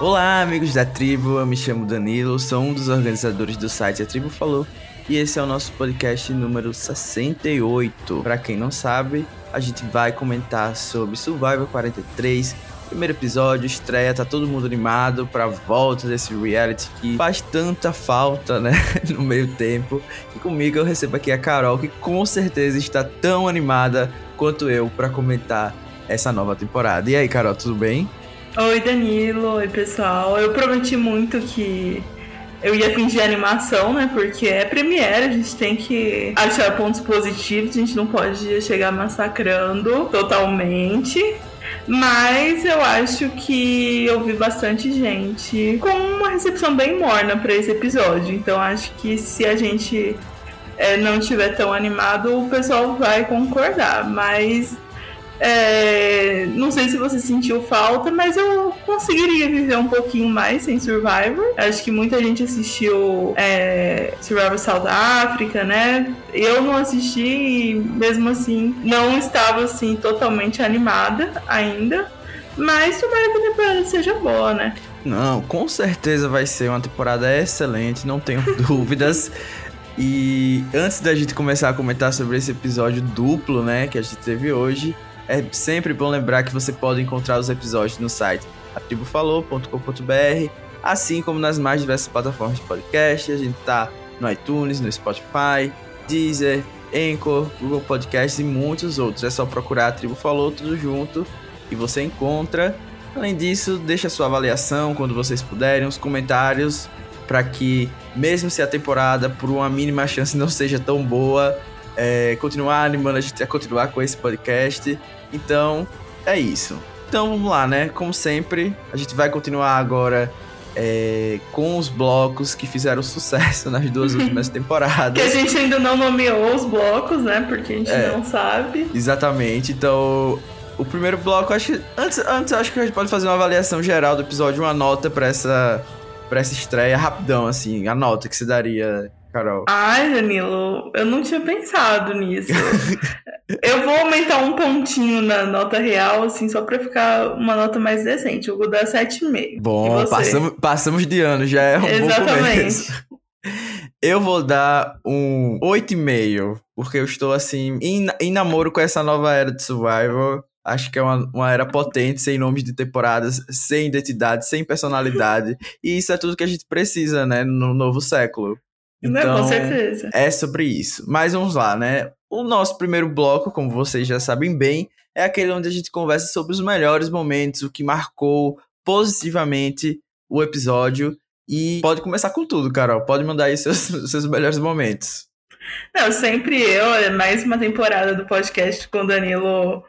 Olá, amigos da tribo. Eu me chamo Danilo, sou um dos organizadores do site A Tribo Falou e esse é o nosso podcast número 68. Para quem não sabe, a gente vai comentar sobre Survivor 43. Primeiro episódio, estreia, tá todo mundo animado pra volta desse reality que faz tanta falta, né? No meio tempo. E comigo eu recebo aqui a Carol, que com certeza está tão animada quanto eu para comentar essa nova temporada. E aí, Carol, tudo bem? Oi, Danilo. Oi, pessoal. Eu prometi muito que eu ia fingir animação, né? Porque é Premiere, a gente tem que achar pontos positivos, a gente não pode chegar massacrando totalmente. Mas eu acho que eu vi bastante gente com uma recepção bem morna para esse episódio. Então acho que se a gente é, não estiver tão animado, o pessoal vai concordar. Mas é, não sei se você sentiu falta, mas eu conseguiria viver um pouquinho mais sem Survivor. Acho que muita gente assistiu é, Survivor South Africa, né? Eu não assisti e mesmo assim não estava assim totalmente animada ainda. Mas tomara que a temporada seja boa, né? Não, com certeza vai ser uma temporada excelente, não tenho dúvidas. E antes da gente começar a comentar sobre esse episódio duplo, né, que a gente teve hoje, é sempre bom lembrar que você pode encontrar os episódios no site atribufalou.com.br, assim como nas mais diversas plataformas de podcast. A gente tá no iTunes, no Spotify, Deezer, Anchor, Google Podcasts e muitos outros. É só procurar a Tribo Falou tudo junto e você encontra. Além disso, deixa sua avaliação quando vocês puderem, os comentários para que, mesmo se a temporada por uma mínima chance não seja tão boa, é, continuar animando a gente a continuar com esse podcast. Então, é isso. Então vamos lá, né? Como sempre, a gente vai continuar agora é, com os blocos que fizeram sucesso nas duas últimas temporadas. que a gente ainda não nomeou os blocos, né? Porque a gente é, não sabe. Exatamente. Então, o primeiro bloco, acho que. Antes, antes acho que a gente pode fazer uma avaliação geral do episódio, uma nota para essa, pra essa estreia rapidão, assim. A nota que você daria Carol? Ai, Danilo, eu não tinha pensado nisso. eu vou aumentar um pontinho na nota real, assim, só pra ficar uma nota mais decente. Eu vou dar 7,5. Bom, passamos, passamos de ano, já é um Exatamente. Eu vou dar um 8,5, porque eu estou, assim, em, em namoro com essa nova era de Survival. Acho que é uma, uma era potente, sem nomes de temporadas, sem identidade, sem personalidade. e isso é tudo que a gente precisa, né, no novo século. Então, Não, com certeza. É sobre isso. Mas vamos lá, né? O nosso primeiro bloco, como vocês já sabem bem, é aquele onde a gente conversa sobre os melhores momentos, o que marcou positivamente o episódio. E pode começar com tudo, Carol. Pode mandar aí seus, seus melhores momentos. Não, sempre eu. É mais uma temporada do podcast com o Danilo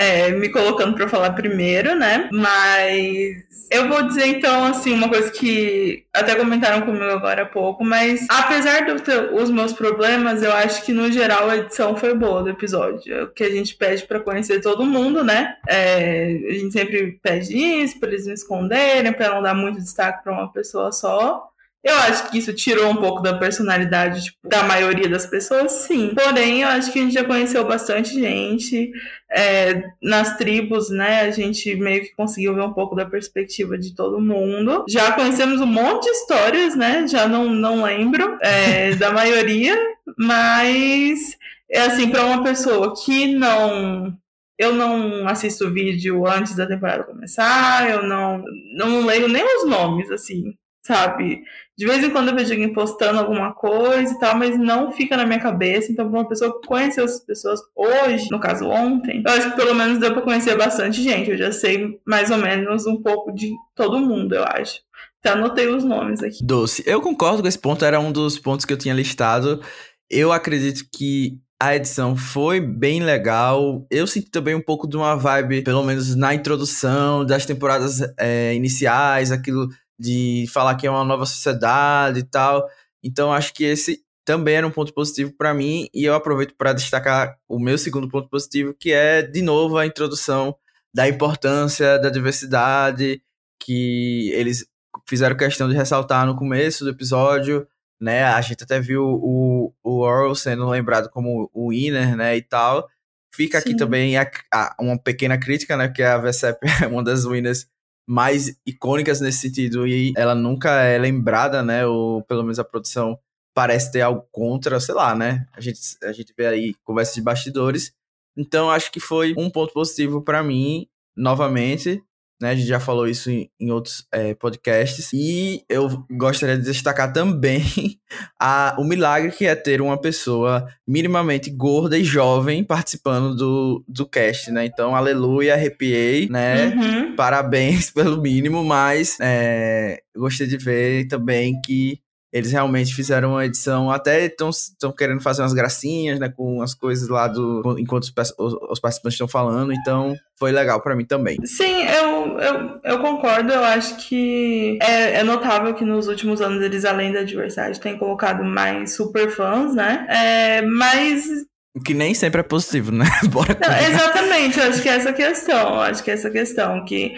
é, me colocando para falar primeiro, né? Mas eu vou dizer então assim uma coisa que até comentaram comigo agora há pouco, mas apesar dos meus problemas, eu acho que no geral a edição foi boa do episódio. É o que a gente pede para conhecer todo mundo, né? É, a gente sempre pede isso para eles não esconderem, para não dar muito destaque para uma pessoa só. Eu acho que isso tirou um pouco da personalidade tipo, da maioria das pessoas, sim. Porém, eu acho que a gente já conheceu bastante gente. É, nas tribos, né? A gente meio que conseguiu ver um pouco da perspectiva de todo mundo. Já conhecemos um monte de histórias, né? Já não, não lembro é, da maioria, mas é assim, para uma pessoa que não eu não assisto vídeo antes da temporada começar, eu não, não leio nem os nomes, assim sabe? De vez em quando eu vejo alguém postando alguma coisa e tal, mas não fica na minha cabeça. Então, uma pessoa que conheceu as pessoas hoje, no caso ontem, eu acho que pelo menos deu pra conhecer bastante gente. Eu já sei mais ou menos um pouco de todo mundo, eu acho. Até anotei os nomes aqui. Doce. Eu concordo com esse ponto, era um dos pontos que eu tinha listado. Eu acredito que a edição foi bem legal. Eu senti também um pouco de uma vibe, pelo menos na introdução das temporadas é, iniciais, aquilo de falar que é uma nova sociedade e tal. Então acho que esse também era um ponto positivo para mim e eu aproveito para destacar o meu segundo ponto positivo, que é de novo a introdução da importância da diversidade que eles fizeram questão de ressaltar no começo do episódio, né? A gente até viu o, o Earl sendo lembrado como o winner, né, e tal. Fica Sim. aqui também a, a, uma pequena crítica, né, porque a VSEP é uma das winners mais icônicas nesse sentido e ela nunca é lembrada, né? Ou pelo menos a produção parece ter algo contra, sei lá, né? A gente, a gente vê aí conversas de bastidores. Então acho que foi um ponto positivo para mim, novamente né? A gente já falou isso em, em outros é, podcasts. E eu gostaria de destacar também a, o milagre que é ter uma pessoa minimamente gorda e jovem participando do, do cast, né? Então, aleluia, arrepiei, né? Uhum. Parabéns pelo mínimo, mas é, gostei de ver também que eles realmente fizeram uma edição, até estão querendo fazer umas gracinhas, né, com as coisas lá do enquanto os, os, os participantes estão falando, então foi legal para mim também. Sim, eu, eu, eu concordo, eu acho que é, é, notável que nos últimos anos eles, além da diversidade, têm colocado mais super fãs, né, é, mas o que nem sempre é positivo, né? Bora Não, exatamente, eu acho que é essa questão. Eu acho que é essa questão. Que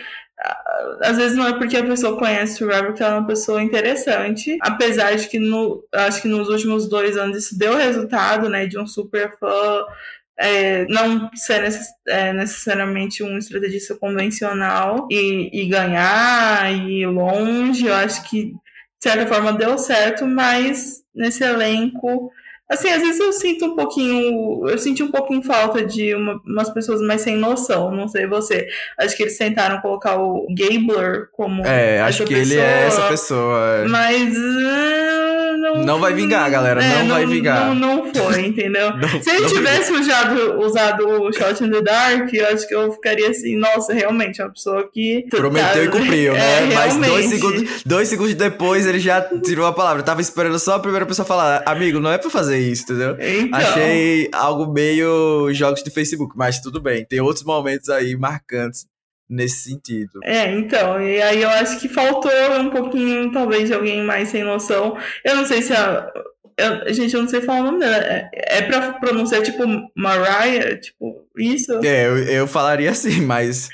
às vezes não é porque a pessoa conhece o Trevor que ela é uma pessoa interessante, apesar de que no, acho que nos últimos dois anos isso deu resultado, né, de um super fã é, não ser é, necessariamente um estrategista convencional e, e ganhar e ir longe, eu acho que de certa forma deu certo, mas nesse elenco Assim, às vezes eu sinto um pouquinho. Eu senti um pouquinho falta de uma, umas pessoas mais sem noção. Não sei você. Acho que eles tentaram colocar o Gabler como. É, acho que pessoa, ele é essa pessoa. É. Mas. Uh, não, não vai vingar, galera. É, não, não, vai vingar. Não, não foi, entendeu? não, Se ele tivesse usado, usado o Shot in the Dark, eu acho que eu ficaria assim, nossa, realmente, é uma pessoa que. Prometeu tá, e cumpriu, né? É, Mas dois segundos, dois segundos depois ele já tirou a palavra. Eu tava esperando só a primeira pessoa falar, amigo, não é pra fazer isso, entendeu? Então. Achei algo meio jogos de Facebook, mas tudo bem. Tem outros momentos aí marcantes nesse sentido. É, então, e aí eu acho que faltou um pouquinho, talvez, de alguém mais sem noção. Eu não sei se a. Eu, gente, eu não sei falar o nome dela. É, é pra pronunciar tipo Mariah? Tipo, isso? É, eu, eu falaria assim, mas.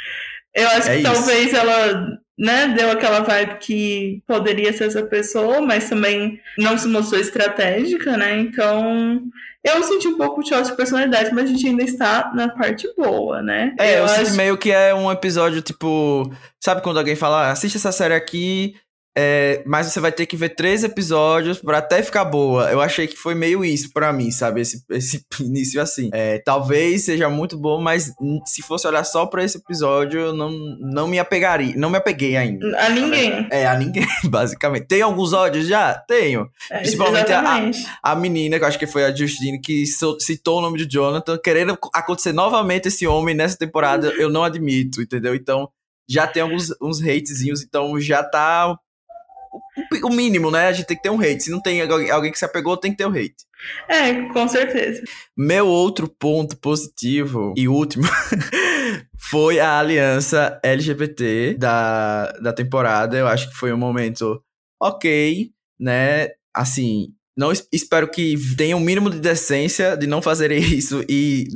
Eu acho é que isso. talvez ela né, deu aquela vibe que poderia ser essa pessoa, mas também não se mostrou estratégica, né? Então, eu senti um pouco de de personalidade, mas a gente ainda está na parte boa, né? É, eu, eu acho... meio que é um episódio tipo, sabe quando alguém fala, ah, assiste essa série aqui é, mas você vai ter que ver três episódios para até ficar boa. Eu achei que foi meio isso para mim, sabe? Esse, esse início assim. É, talvez seja muito bom, mas se fosse olhar só para esse episódio, eu não, não me apegaria. Não me apeguei ainda. A ninguém. É, a ninguém, basicamente. Tem alguns ódios já? Tenho. É, Principalmente a, a menina, que eu acho que foi a Justine, que citou o nome de Jonathan, querendo acontecer novamente esse homem nessa temporada, eu não admito, entendeu? Então já tem alguns uns hatezinhos, então já tá o mínimo, né? A gente tem que ter um hate. Se não tem alguém que se apegou, tem que ter o um hate. É, com certeza. Meu outro ponto positivo e último foi a aliança LGBT da, da temporada. Eu acho que foi um momento ok, né? Assim, não espero que tenha um mínimo de decência de não fazerem isso e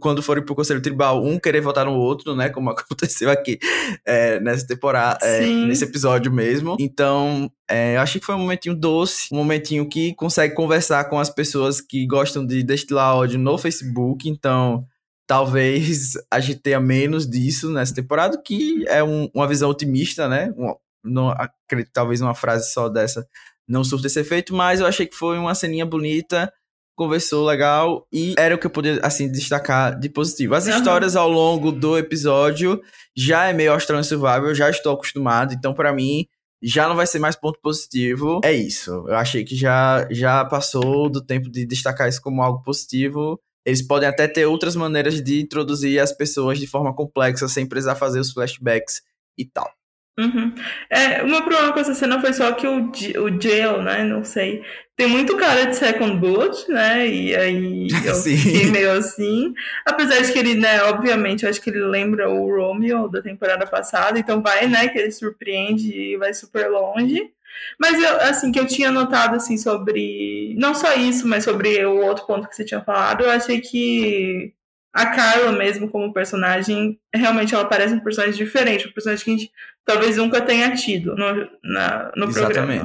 quando forem pro Conselho Tribal, um querer votar no outro, né? Como aconteceu aqui é, nessa temporada, é, nesse episódio mesmo. Então, é, eu achei que foi um momentinho doce, um momentinho que consegue conversar com as pessoas que gostam de destilar ódio no Facebook. Então, talvez a gente tenha menos disso nessa temporada, que é um, uma visão otimista, né? Um, não acredito, talvez uma frase só dessa não surta esse efeito, mas eu achei que foi uma ceninha bonita, conversou legal e era o que eu podia, assim, destacar de positivo. As uhum. histórias ao longo do episódio já é meio Australian Survival, já estou acostumado, então para mim já não vai ser mais ponto positivo. É isso. Eu achei que já, já passou do tempo de destacar isso como algo positivo. Eles podem até ter outras maneiras de introduzir as pessoas de forma complexa, sem precisar fazer os flashbacks e tal. Uhum. É, o meu problema com essa cena foi só que o, o Jail, né? Não sei. Tem muito cara de Second Boot, né? E aí eu Sim. fiquei meio assim. Apesar de que ele, né, obviamente, eu acho que ele lembra o Romeo da temporada passada, então vai, né, que ele surpreende e vai super longe. Mas eu, assim, que eu tinha notado assim sobre. Não só isso, mas sobre o outro ponto que você tinha falado, eu achei que a Carla mesmo como personagem, realmente ela parece um personagem diferente, um personagem que a gente talvez nunca tenha tido no, na, no Exatamente. programa.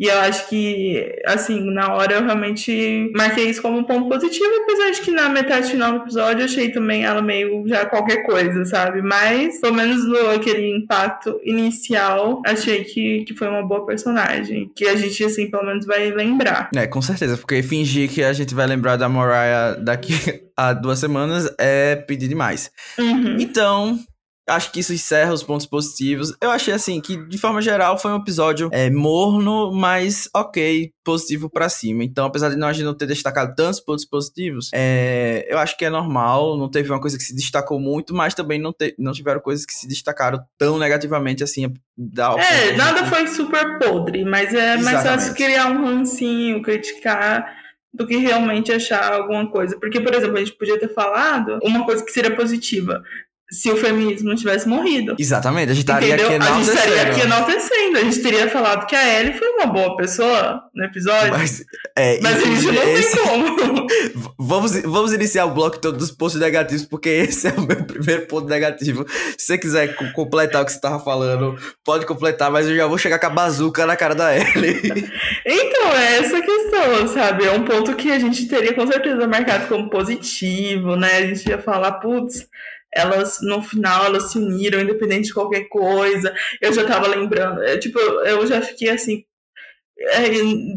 E eu acho que, assim, na hora eu realmente marquei isso como um ponto positivo, apesar de que na metade final do episódio eu achei também ela meio já qualquer coisa, sabe? Mas, pelo menos no aquele impacto inicial, achei que, que foi uma boa personagem. Que a gente, assim, pelo menos vai lembrar. É, com certeza, porque fingir que a gente vai lembrar da Mariah daqui a duas semanas é pedir demais. Uhum. Então, Acho que isso encerra os pontos positivos. Eu achei assim que, de forma geral, foi um episódio é, morno, mas ok, positivo para cima. Então, apesar de gente não ter destacado tantos pontos positivos, é, eu acho que é normal. Não teve uma coisa que se destacou muito, mas também não, te, não tiveram coisas que se destacaram tão negativamente assim. Da é, nada foi super podre, mas é mais fácil criar um rancinho, criticar do que realmente achar alguma coisa. Porque, por exemplo, a gente podia ter falado uma coisa que seria positiva se o feminismo não tivesse morrido. Exatamente, a gente estaria aqui enaltecendo. A gente estaria aqui enaltecendo. A gente teria falado que a Ellie foi uma boa pessoa no episódio. Mas, é, mas a gente não esse... tem como. vamos, vamos iniciar o bloco todo dos pontos negativos, porque esse é o meu primeiro ponto negativo. Se você quiser completar o que você estava falando, pode completar, mas eu já vou chegar com a bazuca na cara da Ellie. então, é essa questão, sabe? É um ponto que a gente teria com certeza marcado como positivo, né? A gente ia falar, putz elas no final elas se uniram independente de qualquer coisa. Eu já tava lembrando, é, tipo, eu já fiquei assim,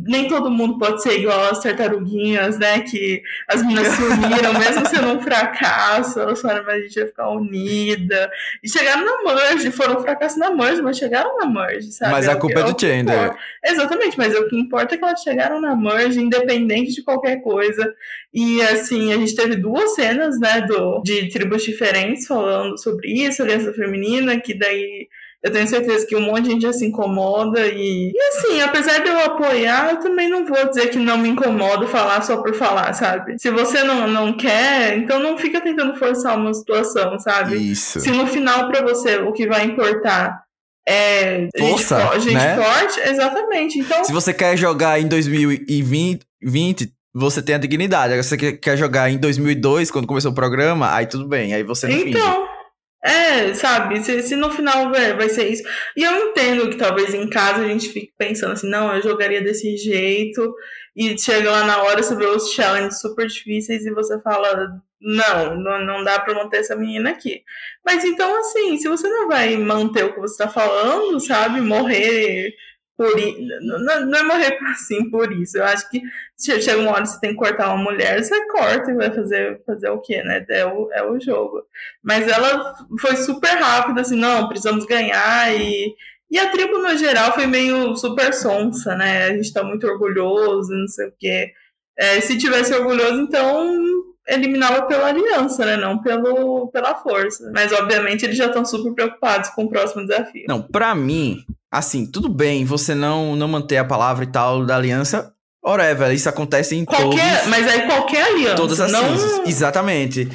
nem todo mundo pode ser igual as tartaruguinhas, né? Que as meninas se uniram, mesmo sendo um fracasso, elas falaram, mas a gente vai ficar unida. E chegaram na merge, foram um fracasso na merge, mas chegaram na merge, sabe? Mas a culpa é, é do Chandler. Exatamente, mas o que importa é que elas chegaram na merge, independente de qualquer coisa. E assim, a gente teve duas cenas, né, do, de tribos diferentes falando sobre isso, aliança feminina, que daí eu tenho certeza que um monte de gente já se incomoda e, e assim, apesar de eu apoiar, eu também não vou dizer que não me incomodo falar só por falar, sabe? Se você não, não quer, então não fica tentando forçar uma situação, sabe? Isso. Se no final para você o que vai importar é Força, gente, gente né? forte, exatamente. Então, se você quer jogar em 2020, 20, você tem a dignidade. Agora, se você quer jogar em 2002, quando começou o programa, aí tudo bem, aí você não então, finge. É, sabe? Se, se no final vai, vai ser isso. E eu entendo que talvez em casa a gente fique pensando assim, não, eu jogaria desse jeito. E chega lá na hora, você vê os challenges super difíceis e você fala, não, não, não dá pra manter essa menina aqui. Mas então, assim, se você não vai manter o que você tá falando, sabe? Morrer por não, não é morrer assim por isso. Eu acho que chega uma hora que você tem que cortar uma mulher, você corta e vai fazer, fazer o quê, né? É o, é o jogo. Mas ela foi super rápida, assim, não, precisamos ganhar e. E a tribo, no geral, foi meio super sonsa, né? A gente tá muito orgulhoso, não sei o quê. É, se tivesse orgulhoso, então eliminava pela aliança, né? Não pelo, pela força. Mas, obviamente, eles já estão super preocupados com o próximo desafio. Não, para mim, assim, tudo bem você não, não manter a palavra e tal da aliança. Whatever, isso acontece em qualquer, todos... Mas aí qualquer aliança. Todas as não... Exatamente.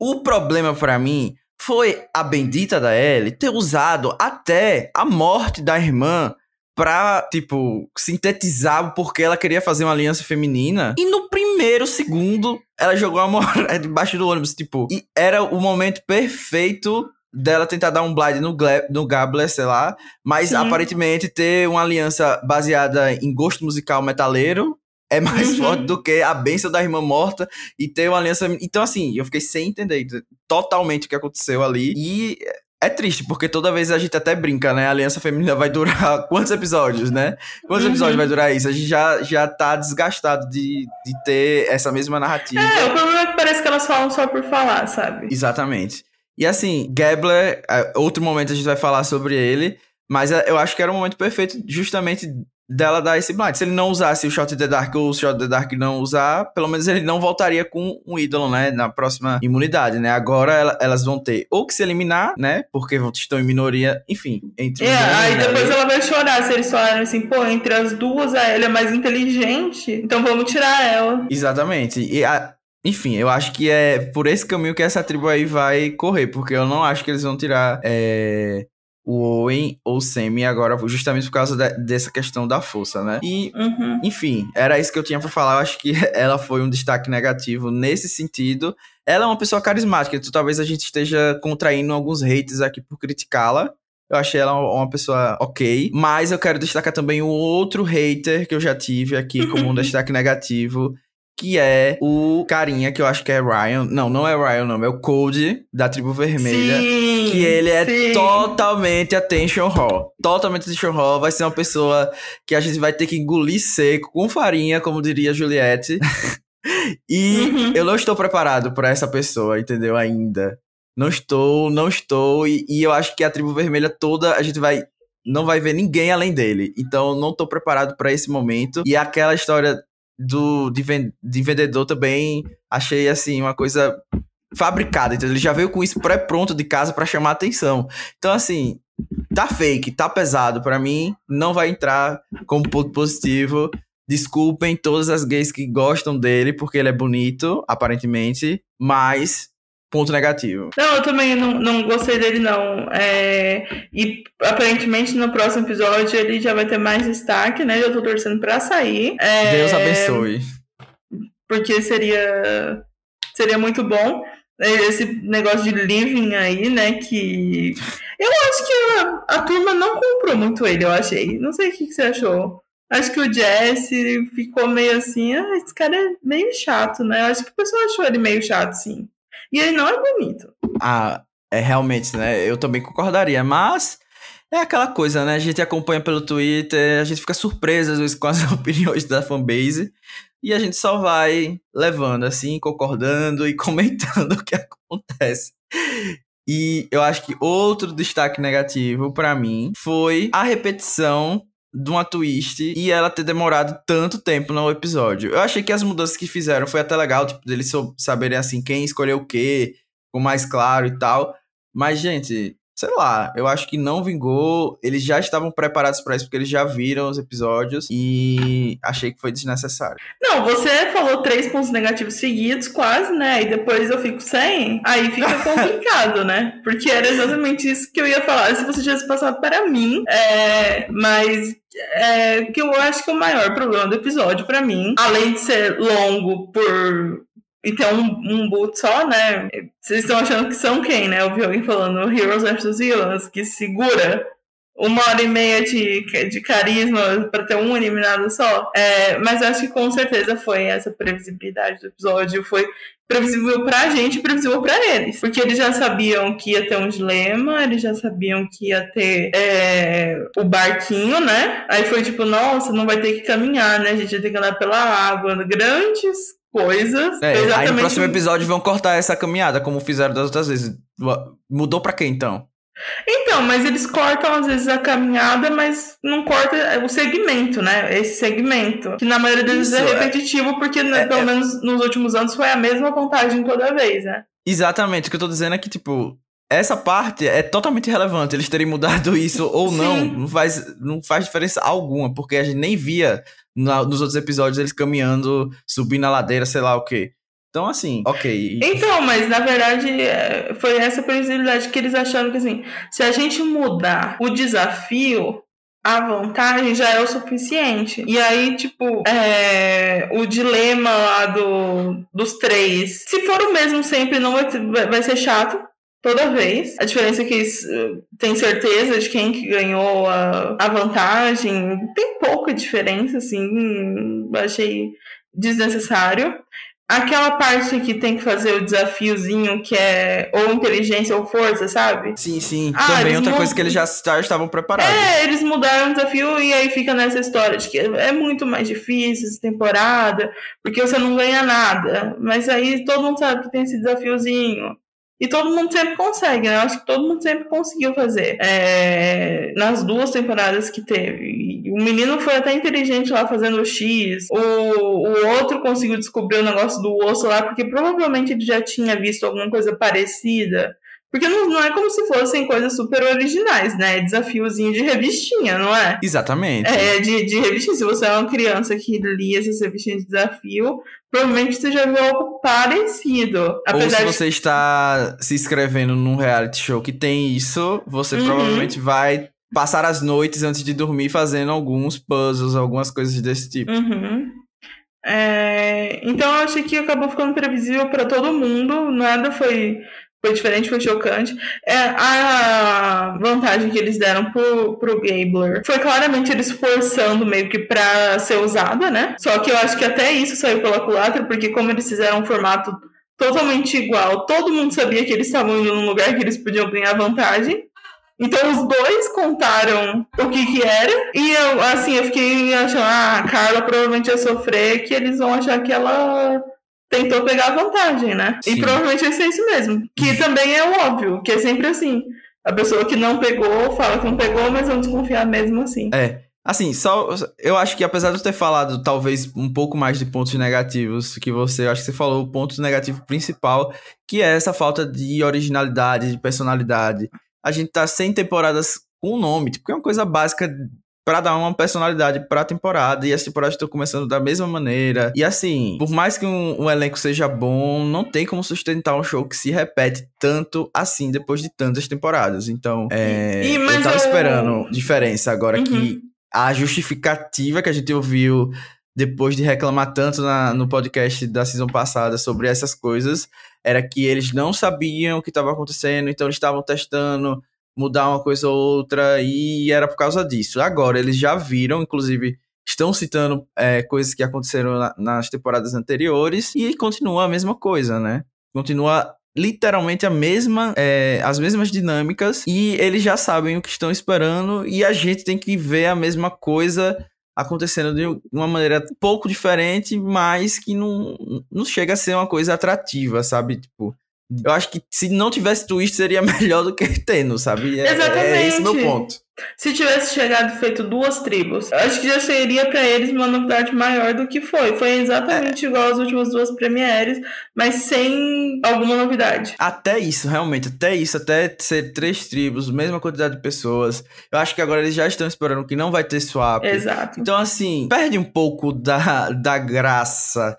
O problema para mim foi a bendita da Ellie ter usado até a morte da irmã pra, tipo, sintetizar o porquê ela queria fazer uma aliança feminina. E no primeiro segundo, ela jogou a morada debaixo do ônibus, tipo. E era o momento perfeito dela tentar dar um blind no, no Gabler, sei lá, mas Sim. aparentemente ter uma aliança baseada em gosto musical metaleiro é mais uhum. forte do que a benção da irmã morta e ter uma aliança. Então, assim, eu fiquei sem entender totalmente o que aconteceu ali. E é triste, porque toda vez a gente até brinca, né? A aliança feminina vai durar quantos episódios, né? Quantos uhum. episódios vai durar isso? A gente já, já tá desgastado de, de ter essa mesma narrativa. É, o problema é que parece que elas falam só por falar, sabe? Exatamente. E assim, Gabler, é, outro momento a gente vai falar sobre ele, mas é, eu acho que era o momento perfeito justamente dela dar esse blind. Se ele não usasse o Shot in the Dark ou o Shot in the Dark não usar, pelo menos ele não voltaria com um ídolo, né? Na próxima imunidade, né? Agora elas vão ter ou que se eliminar, né? Porque estão em minoria, enfim, entre É, aí né? depois ela vai chorar se eles falarem assim, pô, entre as duas a ela é mais inteligente, então vamos tirar ela. Exatamente. E a, enfim, eu acho que é por esse caminho que essa tribo aí vai correr, porque eu não acho que eles vão tirar é, o Owen ou o Semi agora, justamente por causa de, dessa questão da força, né? E, uhum. enfim, era isso que eu tinha para falar. Eu acho que ela foi um destaque negativo nesse sentido. Ela é uma pessoa carismática, então talvez a gente esteja contraindo alguns haters aqui por criticá-la. Eu achei ela uma pessoa ok. Mas eu quero destacar também o outro hater que eu já tive aqui como um destaque negativo, que é o carinha que eu acho que é Ryan. Não, não é Ryan, não, é o Code da Tribo Vermelha. Sim, que ele é sim. totalmente attention raw. Totalmente attention raw. Vai ser uma pessoa que a gente vai ter que engolir seco com farinha, como diria Juliette. e Uhum. eu não estou preparado para essa pessoa, entendeu? Ainda. Não estou, não estou. E, e eu acho que a Tribo Vermelha toda a gente vai. Não vai ver ninguém além dele. Então, não estou preparado para esse momento. E aquela história do de, ven- de vendedor também achei assim uma coisa fabricada. Então ele já veio com isso pré-pronto de casa pra chamar atenção. Então assim, tá fake, tá pesado Pra mim, não vai entrar como ponto positivo. Desculpem todas as gays que gostam dele porque ele é bonito, aparentemente, mas ponto negativo. Não, eu também não, não gostei dele, não. É, e aparentemente no próximo episódio ele já vai ter mais destaque, né? Já tô torcendo pra sair. É, Deus abençoe. Porque seria, seria muito bom. Esse negócio de living aí, né? Que. Eu acho que a, a turma não comprou muito ele, eu achei. Não sei o que, que você achou. Acho que o Jesse ficou meio assim, ah, esse cara é meio chato, né? Eu acho que o pessoal achou ele meio chato, sim. E ele não é bonito. Ah, é realmente, né? Eu também concordaria, mas é aquela coisa, né? A gente acompanha pelo Twitter, a gente fica surpreso às vezes com as opiniões da fanbase e a gente só vai levando assim, concordando e comentando o que acontece. E eu acho que outro destaque negativo pra mim foi a repetição de uma twist e ela ter demorado tanto tempo no episódio. Eu achei que as mudanças que fizeram foi até legal, tipo, deles saberem assim quem escolheu o quê, ficou mais claro e tal. Mas, gente, sei lá, eu acho que não vingou. Eles já estavam preparados pra isso, porque eles já viram os episódios e achei que foi desnecessário. Não, você falou três pontos negativos seguidos, quase, né? E depois eu fico sem. Aí fica complicado, né? Porque era exatamente isso que eu ia falar. Se você tivesse passado para mim, é, mas é, que eu acho que o maior problema do episódio, pra mim, além de ser longo por. E ter um, um boot só, né? Vocês estão achando que são quem, né? Eu vi alguém falando Heroes vs Villains, que segura uma hora e meia de, de carisma pra ter um eliminado só. É, mas acho que com certeza foi essa previsibilidade do episódio. Foi previsível pra gente e previsível pra eles. Porque eles já sabiam que ia ter um dilema, eles já sabiam que ia ter é, o barquinho, né? Aí foi tipo, nossa, não vai ter que caminhar, né? A gente vai ter que andar pela água. Grandes coisas. É, aí no próximo episódio vão cortar essa caminhada, como fizeram das outras vezes. Mudou pra quê, então? Então, mas eles cortam às vezes a caminhada, mas não corta o segmento, né? Esse segmento. Que na maioria das vezes é é- repetitivo, porque né, é- pelo é- menos nos últimos anos foi a mesma contagem toda vez, né? Exatamente, o que eu tô dizendo é que, tipo, essa parte é totalmente irrelevante. Eles terem mudado isso ou não, Sim. não faz, não faz diferença alguma, porque a gente nem via na- nos outros episódios eles caminhando, subindo a ladeira, sei lá o quê. Então, assim, ok. Então, mas na verdade é, foi essa previsibilidade que eles acharam que assim, se a gente mudar o desafio, a vantagem já é o suficiente. E aí, tipo, é, o dilema lá do, dos três, se for o mesmo sempre, não vai- vai ser chato. Toda vez. A diferença é que eh, têm certeza de quem que ganhou a, a vantagem. Tem pouca diferença, assim. Achei desnecessário. Aquela parte que tem que fazer o desafiozinho, que é ou inteligência ou força, sabe? Sim, sim. Ah, Também outra coisa que eles já, já estavam preparados. É, eles mudaram o desafio e aí fica nessa história de que é muito mais difícil essa temporada, porque você não ganha nada. Mas aí todo mundo sabe que tem esse desafiozinho. E todo mundo sempre consegue, né? Eu acho que todo mundo sempre conseguiu fazer. É, nas duas temporadas que teve. O menino foi até inteligente lá fazendo o X. O, o outro conseguiu descobrir o negócio do osso lá, porque provavelmente ele já tinha visto alguma coisa parecida. Porque não, não é como se fossem coisas super originais, né? É desafiozinho de revistinha, não é? Exatamente. É de, de revistinha. Se você é uma criança que lia essas revistinhas de desafio, provavelmente você já viu algo parecido. Ou Apesar se de você está se inscrevendo num reality show que tem isso, você Uhum. provavelmente vai passar as noites antes de dormir fazendo alguns puzzles, algumas coisas desse tipo. Uhum. É, então eu achei que acabou ficando previsível para todo mundo, nada foi foi diferente, foi chocante. É, a vantagem que eles deram pro, pro Gabler foi claramente eles forçando meio que pra ser usada, né? Só que eu acho que até isso saiu pela culatra, porque como eles fizeram um formato totalmente igual, todo mundo sabia que eles estavam indo num lugar que eles podiam ganhar vantagem. Então os dois contaram o que que era. E eu, assim, eu fiquei achando, ah, a Carla provavelmente ia sofrer, que eles vão achar que ela tentou pegar vantagem, né? Sim. E provavelmente vai ser isso mesmo. Que também é o óbvio, que é sempre assim. A pessoa que não pegou fala que não pegou, mas vão desconfiar mesmo assim. É. Assim, só eu acho que apesar de eu ter falado talvez um pouco mais de pontos negativos que você, eu acho que você falou o ponto negativo principal, que é essa falta de originalidade, de personalidade. A gente tá sem temporadas com nome, tipo, é uma coisa básica para dar uma personalidade pra temporada. E as temporadas estão começando da mesma maneira. E assim, por mais que um, um, elenco seja bom, não tem como sustentar um show que se repete tanto assim depois de tantas temporadas. Então, é, e, eu tava eu... esperando diferença agora uhum. que a justificativa que a gente ouviu depois de reclamar tanto na, no podcast da season passada sobre essas coisas, era que eles não sabiam o que estava acontecendo, então eles estavam testando mudar uma coisa ou outra, e era por causa disso. Agora, eles já viram, inclusive, estão citando é, coisas que aconteceram na, nas temporadas anteriores, e continua a mesma coisa, né? Continua literalmente a mesma, é, as mesmas dinâmicas, e eles já sabem o que estão esperando, e a gente tem que ver a mesma coisa acontecendo de uma maneira pouco diferente, mas que não, não chega a ser uma coisa atrativa, sabe? Tipo, eu acho que se não tivesse twist seria melhor do que tendo, sabe? É, Exatamente. É esse meu ponto. Se tivesse chegado feito duas tribos, eu acho que já seria para eles uma novidade maior do que foi. Foi exatamente é. igual às últimas duas premieres, mas sem alguma novidade. Até isso, realmente, até isso, até ser três tribos, mesma quantidade de pessoas. Eu acho que agora eles já estão esperando que não vai ter swap. Exato. Então, assim, perde um pouco da, da graça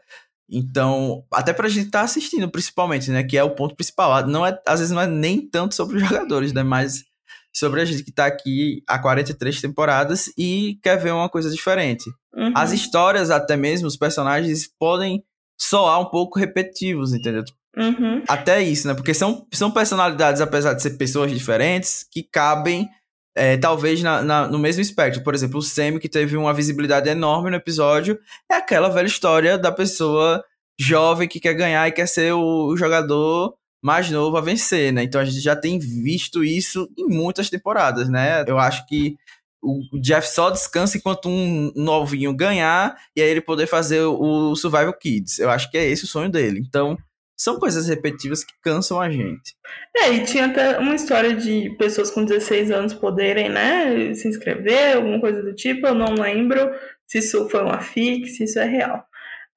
então, até pra gente estar tá assistindo, principalmente, né? Que é o ponto principal. Não é, às vezes não é nem tanto sobre os jogadores, né? Mas sobre a gente que tá aqui há 43 temporadas e quer ver uma coisa diferente. Uhum. As histórias, até mesmo, os personagens podem soar um pouco repetitivos, entendeu? Uhum. Até isso, né? Porque são, são personalidades, apesar de ser pessoas diferentes, que cabem é, talvez na, na, no mesmo espectro. Por exemplo, o Sam, que teve uma visibilidade enorme no episódio, é aquela velha história da pessoa jovem que quer ganhar e quer ser o, o jogador mais novo a vencer, né? Então a gente já tem visto isso em muitas temporadas, né? Eu acho que o Jeff só descansa enquanto um novinho ganhar e aí ele poder fazer o Survival Kids. Eu acho que é esse o sonho dele. Então, são coisas repetitivas que cansam a gente. É, e tinha até uma história de pessoas com 16 anos poderem, né, se inscrever, alguma coisa do tipo, eu não lembro se isso foi uma fic, se isso é real.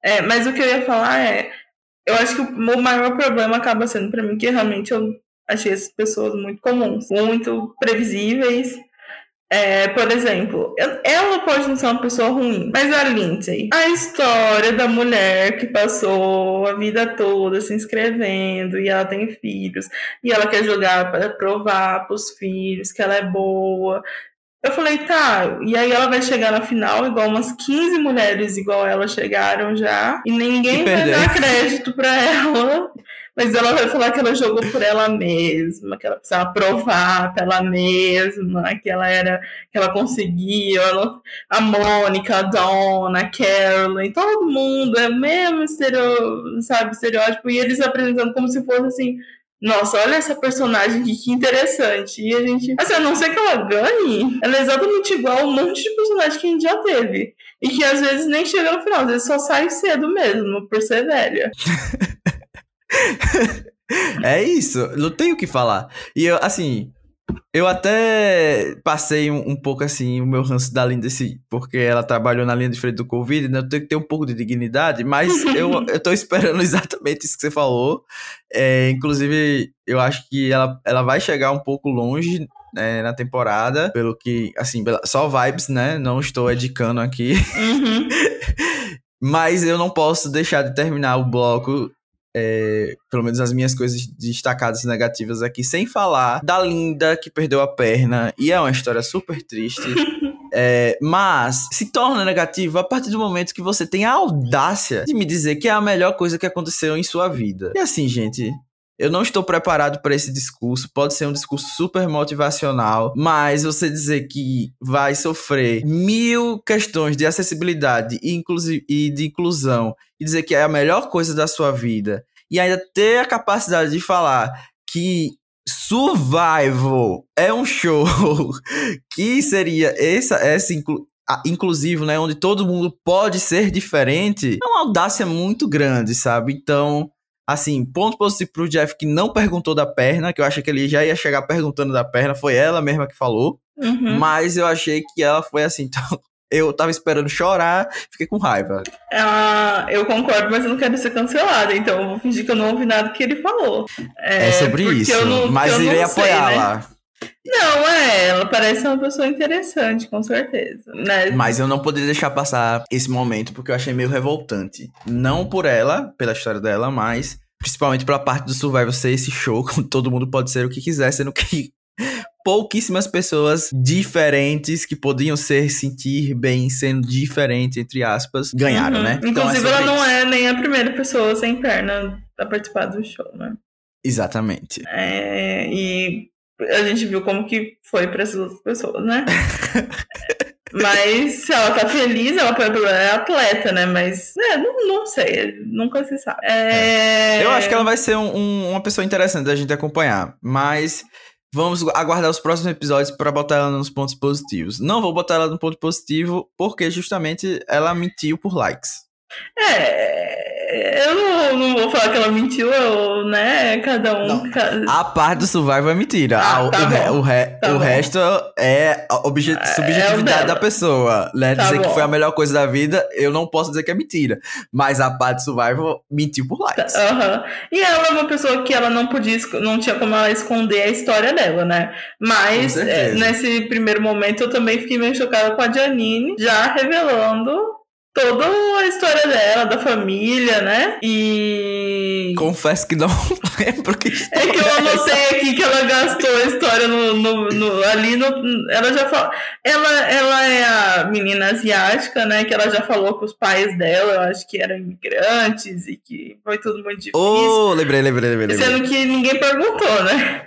É, mas o que eu ia falar é, eu acho que o maior problema acaba sendo para mim que realmente eu achei essas pessoas muito comuns, muito previsíveis, é, por exemplo, ela pode não ser uma pessoa ruim, mas a Lindsay, a história da mulher que passou a vida toda se inscrevendo e ela tem filhos e ela quer jogar para provar para os filhos que ela é boa. Eu falei, tá, e aí ela vai chegar na final, igual umas 15 mulheres igual ela chegaram já, e ninguém e vai dar crédito para ela mas ela vai falar que ela jogou por ela mesma, que ela precisava provar pra ela mesma, que ela era, que ela conseguia. Ela, a Mônica, a Donna, a Carolyn, todo mundo é o mesmo estereo, sabe, estereótipo, e eles apresentando como se fosse assim. Nossa, olha essa personagem aqui, que interessante. E a gente. Assim, a não ser que ela ganhe, ela é exatamente igual a um monte de personagem que a gente já teve. E que às vezes nem chega no final, às vezes só sai cedo mesmo, por ser velha. é isso, não tenho o que falar. E eu, assim, eu até passei um, um, pouco assim o meu ranço da Lindsay, porque ela trabalhou na linha de frente do Covid, né? Eu tenho que ter um pouco de dignidade, mas eu, eu tô esperando exatamente isso que você falou. É, inclusive, eu acho que ela, ela vai chegar um pouco longe né, na temporada, pelo que, assim, só vibes, né? Não estou edicando aqui. Uhum. mas eu não posso deixar de terminar o bloco é, pelo menos as minhas coisas destacadas negativas aqui, sem falar da Linda que perdeu a perna, e é uma história super triste. É, mas se torna negativo a partir do momento que você tem a audácia de me dizer que é a melhor coisa que aconteceu em sua vida. E assim, gente, Eu não estou preparado para esse discurso. Pode ser um discurso super motivacional, mas você dizer que vai sofrer mil questões de acessibilidade e, e de inclusão e dizer que é a melhor coisa da sua vida e ainda ter a capacidade de falar que Survival é um show que seria essa, essa inclu inclusivo, né, onde todo mundo pode ser diferente, é uma audácia muito grande, sabe? Então, assim, ponto positivo pro Jeff que não perguntou da perna, que eu achei que ele já ia chegar perguntando da perna, foi ela mesma que falou. Uhum. Mas eu achei que ela foi assim, então eu tava esperando chorar, fiquei com raiva. Ah, eu concordo, mas eu não quero ser cancelada, então eu vou fingir que eu não ouvi nada que ele falou. É, é sobre isso, não, mas irei apoiá-la. Né? Não, é, ela parece uma pessoa interessante, com certeza. Né? Mas eu não poderia deixar passar esse momento, porque eu achei meio revoltante. Não por ela, pela história dela, mas principalmente pela parte do Survival ser esse show, todo mundo pode ser o que quiser, sendo que pouquíssimas pessoas diferentes que podiam ser sentir bem sendo diferentes, entre aspas, ganharam, uhum. né? Então, Inclusive, então, ela não é nem a primeira pessoa sem perna a participar do show, né? Exatamente. É, e a gente viu como que foi para essas outras pessoas, né? Mas se ela tá feliz, ela é atleta, né? Mas é, não, não sei, nunca se sabe. É... Eu acho que ela vai ser um, um, uma pessoa interessante da gente acompanhar. Mas vamos aguardar os próximos episódios para botar ela nos pontos positivos. Não vou botar ela no ponto positivo porque justamente ela mentiu por likes. É, eu não, não, vou falar que ela mentiu, eu, né? Cada um. Cada... A parte do survival é mentira. Ah, tá o, re, o, re, tá o resto é a é, subjetividade é da pessoa. Né? Tá dizer bom. que foi a melhor coisa da vida, eu não posso dizer que é mentira. Mas a parte do survival mentiu por likes. Tá, uh -huh. E ela é uma pessoa que ela não podia, não tinha como ela esconder a história dela, né? Mas é, nesse primeiro momento eu também fiquei meio chocada com a Janine já revelando toda a história dela, da família, né? E. Confesso que não lembro que É que eu anotei aqui que ela gastou a história no, no, no, ali no. Ela já falou. Ela, ela é a menina asiática, né? Que ela já falou com os pais dela, eu acho que eram imigrantes e que foi tudo muito difícil. Oh, lembrei, lembrei, lembrei. Sendo que ninguém perguntou, né?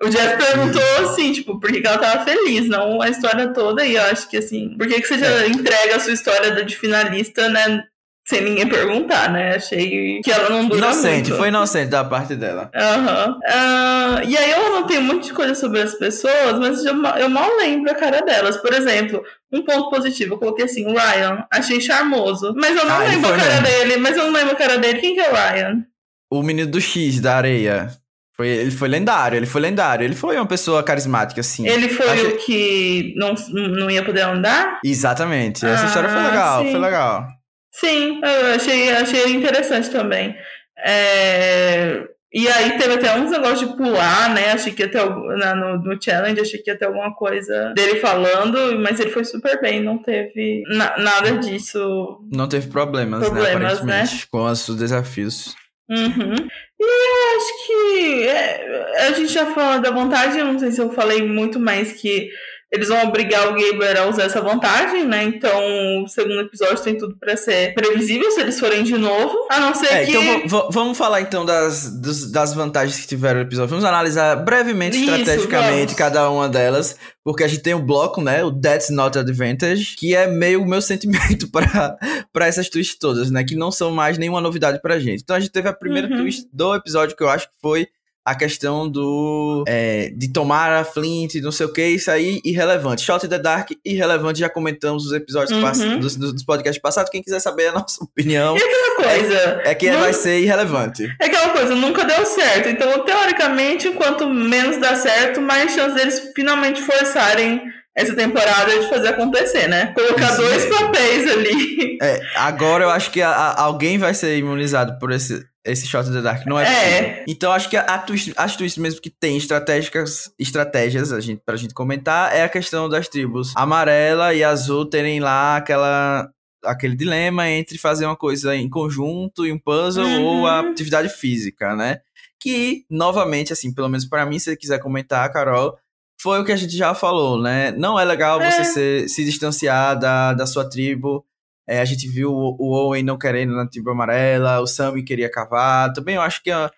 O Jeff perguntou assim, tipo, por que, ela tava feliz, não a história toda. E eu acho que assim, por que, que você já é. entrega a sua história de finalista, né? Sem ninguém perguntar, né? Achei que ela não dura Inocente, muito. foi inocente da parte dela. Aham. Uhum. Uh, e aí eu anotei um monte de coisa sobre as pessoas, mas eu, eu mal lembro a cara delas. Por exemplo, um ponto positivo, eu coloquei assim, Ryan, achei charmoso. Mas eu não ah, lembro a cara mesmo. dele, mas eu não lembro a cara dele. Quem que é o Ryan? O menino do X, da areia. Foi, ele foi lendário, ele foi lendário. Ele foi uma pessoa carismática, assim. Ele foi Achei... o que não, não ia poder andar? Exatamente. Essa ah, história foi legal, sim. foi legal. Sim, eu achei, achei interessante também. É... E aí teve até uns negócios de pular, né? Achei que ia ter na, no, no challenge, achei que ia ter alguma coisa dele falando, mas ele foi super bem, não teve na, nada disso. Não teve problemas, né, problemas né? né? Com os desafios. Uhum. E eu acho que é, a gente já falou da vantagem, não sei se eu falei muito mais que eles vão obrigar o Gabriel a usar essa vantagem, né? Então, o segundo episódio tem tudo para ser previsível se eles forem de novo. A não ser é, que. Então, vamos falar então das, das vantagens que tiveram no episódio. Vamos analisar brevemente, Isso, estrategicamente, vamos. cada uma delas. Porque a gente tem o um bloco, né? O That's Not Advantage, que é meio o meu sentimento para essas twists todas, né? Que não são mais nenhuma novidade pra gente. Então a gente teve a primeira uhum. twist do episódio que eu acho que foi a questão do é, de tomar a Flint, não sei o que, isso aí irrelevante. Shot in the Dark, irrelevante, já comentamos os episódios uhum. dos, dos podcasts passados. Quem quiser saber a nossa opinião. E aquela coisa. É, é que não, vai ser irrelevante. É aquela coisa, nunca deu certo. Então, teoricamente, quanto menos dá certo, mais chance deles finalmente forçarem essa temporada de fazer acontecer, né? Colocar Sim. dois papéis ali. É, agora eu acho que a, a, alguém vai ser imunizado por esse, esse Shot in the Dark. Não é, é. Então acho que a, twist, as twists mesmo que tem estratégicas, estratégias a gente, pra gente comentar é a questão das tribos amarela e azul terem lá aquela aquele dilema entre fazer uma coisa em conjunto e um puzzle uhum. ou a atividade física, né? Que, novamente, assim, pelo menos para mim, se você quiser comentar, Carol, foi o que a gente já falou, né? Não é legal é. você se, se distanciar da, da sua tribo. É, a gente viu o, o, Owen não querendo na tribo amarela, o Sammy queria cavar. Também eu acho que é,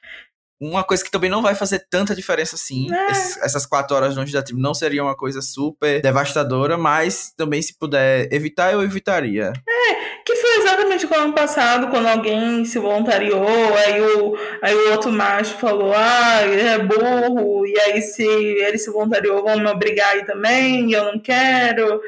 uma coisa que também não vai fazer tanta diferença assim. É. Esses- essas quatro horas longe da tribo não seria uma coisa super devastadora, mas também se puder evitar, eu evitaria. Que foi exatamente o ano passado, quando alguém se voluntariou, aí o, aí o outro macho falou, ah, ele é burro, e aí se ele se voluntariou, vão me obrigar aí também, e eu não quero.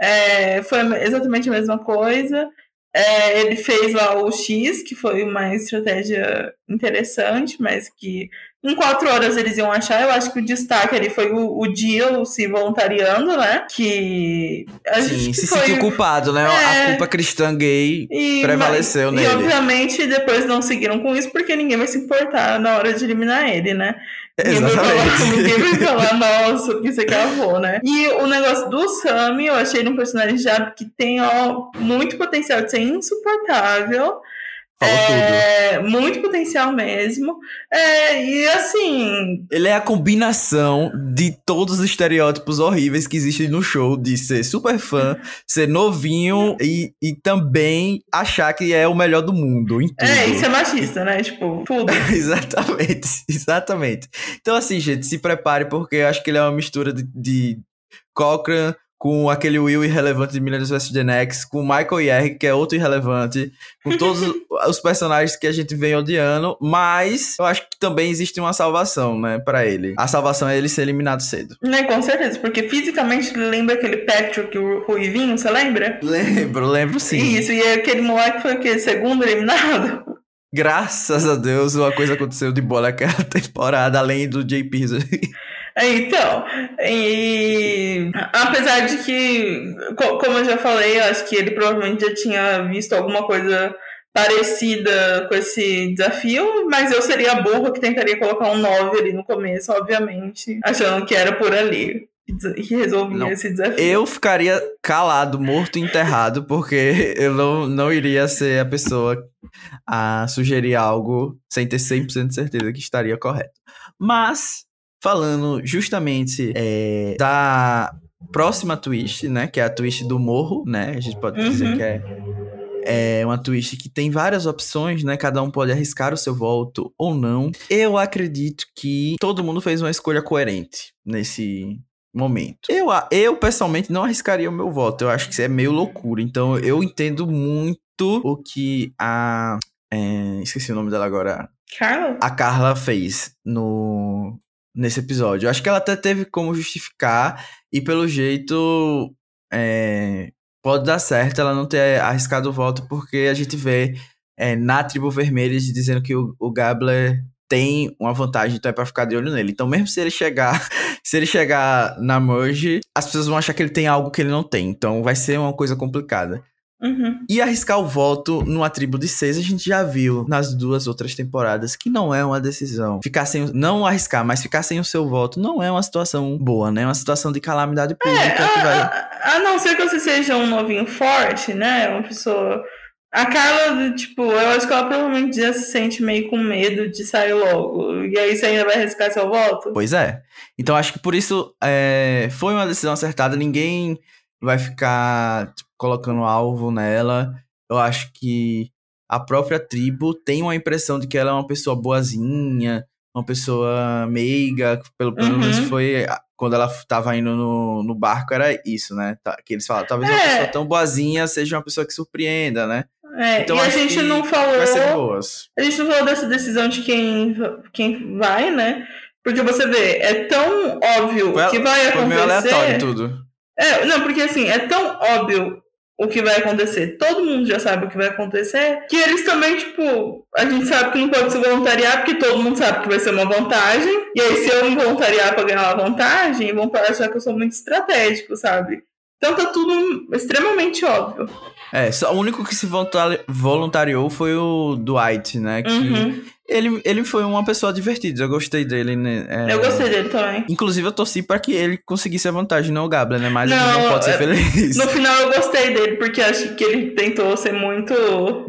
É, foi exatamente a mesma coisa. É, ele fez lá o X, que foi uma estratégia interessante, mas que em quatro horas eles iam achar. Eu acho que o destaque ali foi o, o Dio se voluntariando, né? Que a Sim, gente se foi- sentiu culpado, né? É. A culpa cristã gay e, prevaleceu mas- nele. E obviamente depois não seguiram com isso porque ninguém vai se importar na hora de eliminar ele, né? Exatamente. ninguém vai falar, nossa, que você cavou, né? E o negócio do Sammy, eu achei ele um personagem já que tem ó, muito potencial de ser insuportável. Falou tudo. é, muito potencial mesmo. É, e assim, Ele é a combinação de todos os estereótipos horríveis que existem no show, de ser super fã, ser novinho e, e também achar que é o melhor do mundo em tudo. é, isso é machista, né? Tipo, tudo. exatamente, exatamente. Então, assim, gente, se prepare, porque eu acho que ele é uma mistura de, de Cochran com aquele Will irrelevante de Millennials vs. Gen X, com Michael Yerg, que é outro irrelevante, com todos os personagens que a gente vem odiando, mas eu acho que também existe uma salvação, né, pra ele. A salvação é ele ser eliminado cedo. Né, com certeza, porque fisicamente ele lembra aquele Patrick o Ruivinho, você lembra? Lembro, lembro sim. Isso, e aquele moleque foi o quê? Segundo eliminado? Graças a Deus, uma coisa aconteceu de boa naquela temporada, além do JP. É, Então, e apesar de que, co- como eu já falei, eu acho que ele provavelmente já tinha visto alguma coisa parecida com esse desafio, mas eu seria a burra que tentaria colocar um 9 ali no começo, obviamente, achando que era por ali que resolvia Não. esse desafio. Eu ficaria calado, morto e enterrado, porque eu não, não iria ser a pessoa a sugerir algo sem ter 100% de certeza que estaria correto. Mas, falando justamente é, da próxima twist, né? Que é a twist do morro, né? A gente pode dizer Uhum. que é, é uma twist que tem várias opções, né? Cada um pode arriscar o seu voto ou não. Eu acredito que todo mundo fez uma escolha coerente nesse momento. Eu, eu pessoalmente não arriscaria o meu voto. Eu acho que isso é meio loucura. Então eu entendo muito o que a. é, esqueci o nome dela agora Carla? a Carla fez no nesse episódio. Eu acho que ela até teve como justificar e pelo jeito é, pode dar certo ela não ter arriscado o voto porque a gente vê é, na tribo vermelha dizendo que o, o Gabler tem uma vantagem, então é pra ficar de olho nele. Então mesmo se ele chegar, se ele chegar na merge, as pessoas vão achar que ele tem algo que ele não tem. Então vai ser uma coisa complicada. Uhum. E arriscar o voto numa tribo de seis, a gente já viu nas duas outras temporadas que não é uma decisão. Ficar sem. o- Não arriscar, mas ficar sem o seu voto não é uma situação boa, né? É uma situação de calamidade pública É, que a, vai. a- a não ser que você seja um novinho forte, né? Uma pessoa. A Carla, tipo, eu acho que ela provavelmente já se sente meio com medo de sair logo. E aí você ainda vai arriscar seu voto? Pois é. Então acho que por isso é, foi uma decisão acertada. Ninguém vai ficar tipo, colocando alvo nela. Eu acho que a própria tribo tem uma impressão de que ela é uma pessoa boazinha, uma pessoa meiga. Pelo, pelo Uhum. menos foi quando ela tava indo no, no barco, era isso, né? Tá, que eles falam, talvez uma É. pessoa tão boazinha seja uma pessoa que surpreenda, né? É, Então e a gente não falou. Vai ser boas. A gente não falou dessa decisão de quem, quem vai, né? Porque você vê, é tão óbvio Foi- que vai Foi meio aleatório acontecer. tudo. É, não, porque assim, é tão óbvio o que vai acontecer, todo mundo já sabe o que vai acontecer, que eles também, tipo, a gente sabe que não pode se voluntariar, porque todo mundo sabe que vai ser uma vantagem, e aí se eu me voluntariar pra ganhar uma vantagem, vão achar que eu sou muito estratégico, sabe? Então tá tudo extremamente óbvio. É, só o único que se voluntari- voluntariou foi o Dwight, né? Que Uhum. ele, ele foi uma pessoa divertida, eu gostei dele, né? É, Eu gostei dele também. Inclusive, eu torci pra que ele conseguisse a vantagem, não o Gabler, né? Mas ele Não, não pode ser feliz. No final eu gostei dele, porque acho que ele tentou ser muito.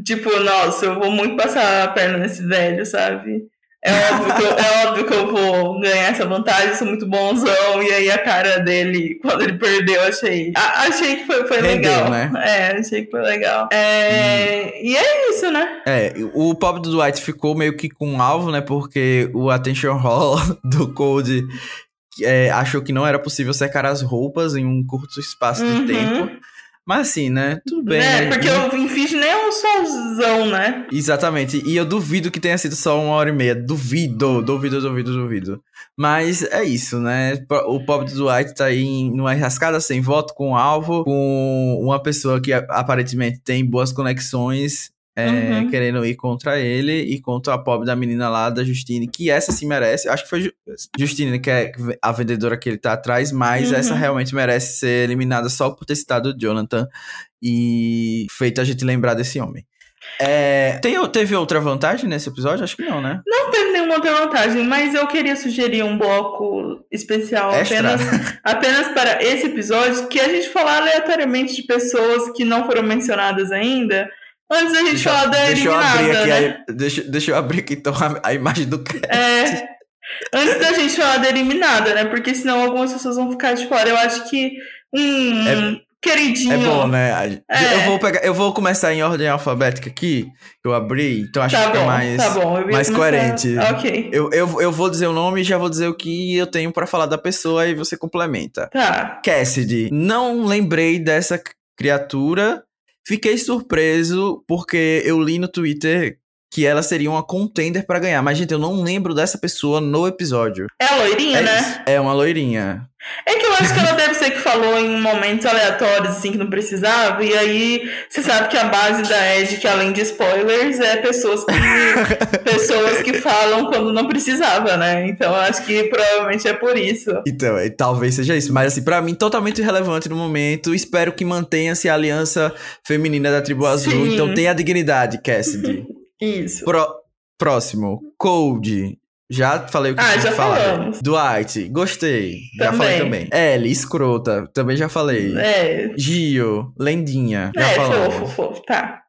Tipo, nossa, eu vou muito passar a perna nesse velho, sabe? É óbvio, que eu, é óbvio que eu vou ganhar essa vantagem, sou muito bonzão. E aí a cara dele, quando ele perdeu, achei. A, achei que foi, foi Rendeu, legal. né? É, achei que foi legal. É, E é isso, né? É, o pobre do Dwight ficou meio que com um alvo, né? Porque o Attention Hall do Code é, achou que não era possível secar as roupas em um curto espaço de Uhum. tempo. Mas assim, né? Tudo bem. É, né? porque E- o Infinity nem é um solzão, né? Exatamente. E eu duvido que tenha sido só uma hora e meia. Duvido, duvido, duvido, duvido. Mas é isso, né? O pobre do Dwight tá aí em- numa rascada sem voto com o alvo, com uma pessoa que aparentemente tem boas conexões. É, Uhum. Querendo ir contra ele e contra a pobre da menina lá, da Justine, que essa sim merece. Acho que foi Ju- Justine, que é a vendedora que ele tá atrás, mas Uhum. essa realmente merece ser eliminada só por ter citado o Jonathan e feito a gente lembrar desse homem. É, tem, teve outra vantagem nesse episódio? Acho que não, né? Não teve nenhuma outra vantagem, mas eu queria sugerir um bloco especial Extra. apenas, apenas para esse episódio, que a gente falar aleatoriamente de pessoas que não foram mencionadas ainda, antes da gente Deixa, falar da deixa eu eliminada, abrir aqui, né? a, deixa, deixa eu abrir aqui então a, a imagem do cara. É, antes da gente falar da eliminada, né? Porque senão algumas pessoas vão ficar de fora. Eu acho que um É- queridinho. É bom, né? É. Eu, vou pegar, eu vou começar em ordem alfabética aqui, que eu abri, então acho Tá que fica bom, mais. tá bom. Eu mais começar- coerente. Ok. Eu, eu, eu vou dizer o nome e já vou dizer o que eu tenho pra falar da pessoa e você complementa. Tá. Cassidy. Não lembrei dessa criatura. Fiquei surpreso porque eu li no Twitter que ela seria uma contender pra ganhar. Mas, gente, eu não lembro dessa pessoa no episódio. É a loirinha, É, né? é uma loirinha. É que eu acho que ela deve ser que falou em momentos aleatórios, assim, que não precisava. E aí, você sabe que a base da Ed, que além de spoilers, é pessoas que, pessoas que falam quando não precisava, né? Então, eu acho que provavelmente é por isso. Então, talvez seja isso. Mas, assim, pra mim, totalmente irrelevante no momento. Espero que mantenha-se a aliança feminina da Tribo Azul. Sim. Então, tenha dignidade, Cassidy. Isso. Pro- próximo. Cold. Já falei o que Ah, tinha já que falar. falamos. Dwight, gostei. Já Também. falei também. Ellie, escrota. Também já falei. É. Gio, lendinha. Já É, falamos. fofo, fofo. Tá.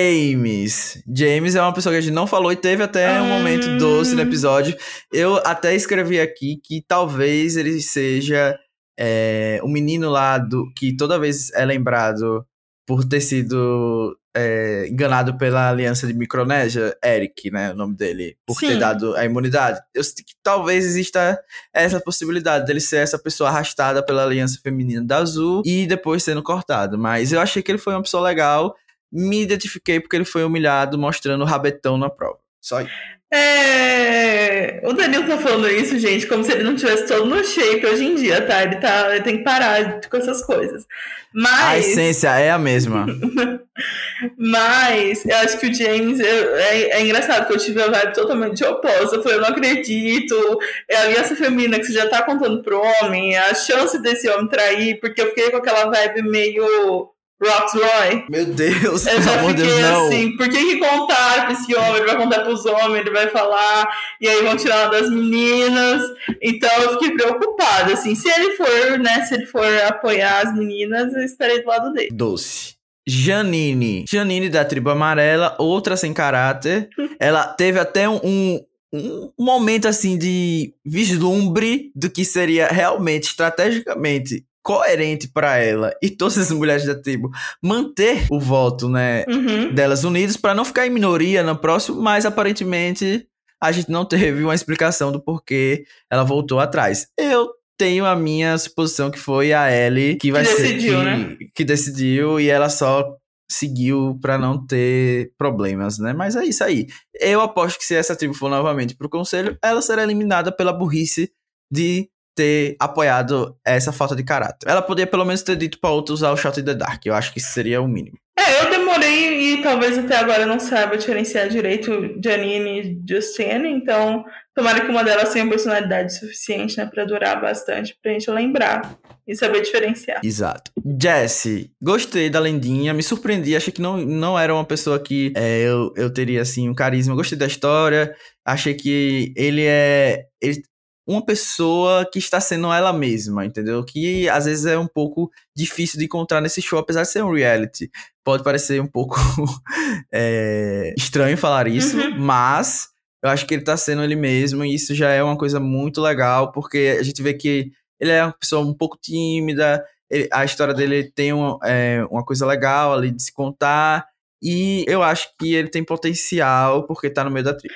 James. James é uma pessoa que a gente não falou e teve até um Hum. momento doce no episódio. Eu até escrevi aqui que talvez ele seja é, o menino lá do que toda vez é lembrado por ter sido é, enganado pela aliança de Micronésia, Eric, né, o nome dele, por ter Sim. dado a imunidade. Eu sinto que talvez exista essa possibilidade dele ser essa pessoa arrastada pela aliança feminina da Azul e depois sendo cortado. Mas eu achei que ele foi uma pessoa legal me identifiquei porque ele foi humilhado mostrando o rabetão na prova. Só isso. É... O Danilo tá falando isso, gente, como se ele não tivesse todo no shape hoje em dia, tá? Ele, tá... ele tem que parar com essas coisas. A Mas. essência é a mesma. Mas eu acho que o James eu- é, é engraçado que eu tive a vibe totalmente oposta. Eu falei, eu não acredito. É a aliança feminina que você já tá contando pro homem, a chance desse homem trair, porque eu fiquei com aquela vibe meio Rox Roy. Meu Deus, Eu já fiquei Deus, assim, por que, que contar pra esse homem? Ele vai contar pros homens, ele vai falar, e aí vão tirar uma das meninas. Então eu fiquei preocupada, assim, se ele for, né, se ele for apoiar as meninas, eu estarei do lado dele. Doce. Janine. Janine da tribo amarela, outra sem caráter. Ela teve até um, um, um momento assim de vislumbre do que seria realmente, estrategicamente, coerente pra ela e todas as mulheres da tribo manter o voto, né, Uhum. delas unidas para não ficar em minoria no próximo, mas aparentemente a gente não teve uma explicação do porquê ela voltou atrás. Eu tenho a minha suposição que foi a Ellie que vai ser decidiu, que, né? que decidiu e ela só seguiu para não ter problemas, né? Mas é isso aí. Eu aposto que se essa tribo for novamente pro conselho, ela será eliminada pela burrice de ter apoiado essa falta de caráter. Ela poderia pelo menos ter dito para outro usar o Shot in the Dark. Eu acho que isso seria o mínimo. É, eu demorei e talvez até agora não saiba diferenciar direito Janine e Justine, então tomara que uma delas tenha personalidade suficiente, né, pra durar bastante, pra gente lembrar e saber diferenciar. Exato. Jesse, gostei da lendinha, me surpreendi, achei que não, não era uma pessoa que é, eu, eu teria, assim, um carisma. Gostei da história, achei que ele é ele, uma pessoa que está sendo ela mesma, entendeu? Que às vezes é um pouco difícil de encontrar nesse show, apesar de ser um reality. Pode parecer um pouco é, estranho falar isso, Uhum. mas eu acho que ele tá sendo ele mesmo, e isso já é uma coisa muito legal, porque a gente vê que ele é uma pessoa um pouco tímida, ele, a história dele tem uma, é, uma coisa legal ali de se contar, e eu acho que ele tem potencial, porque tá no meio da tribo.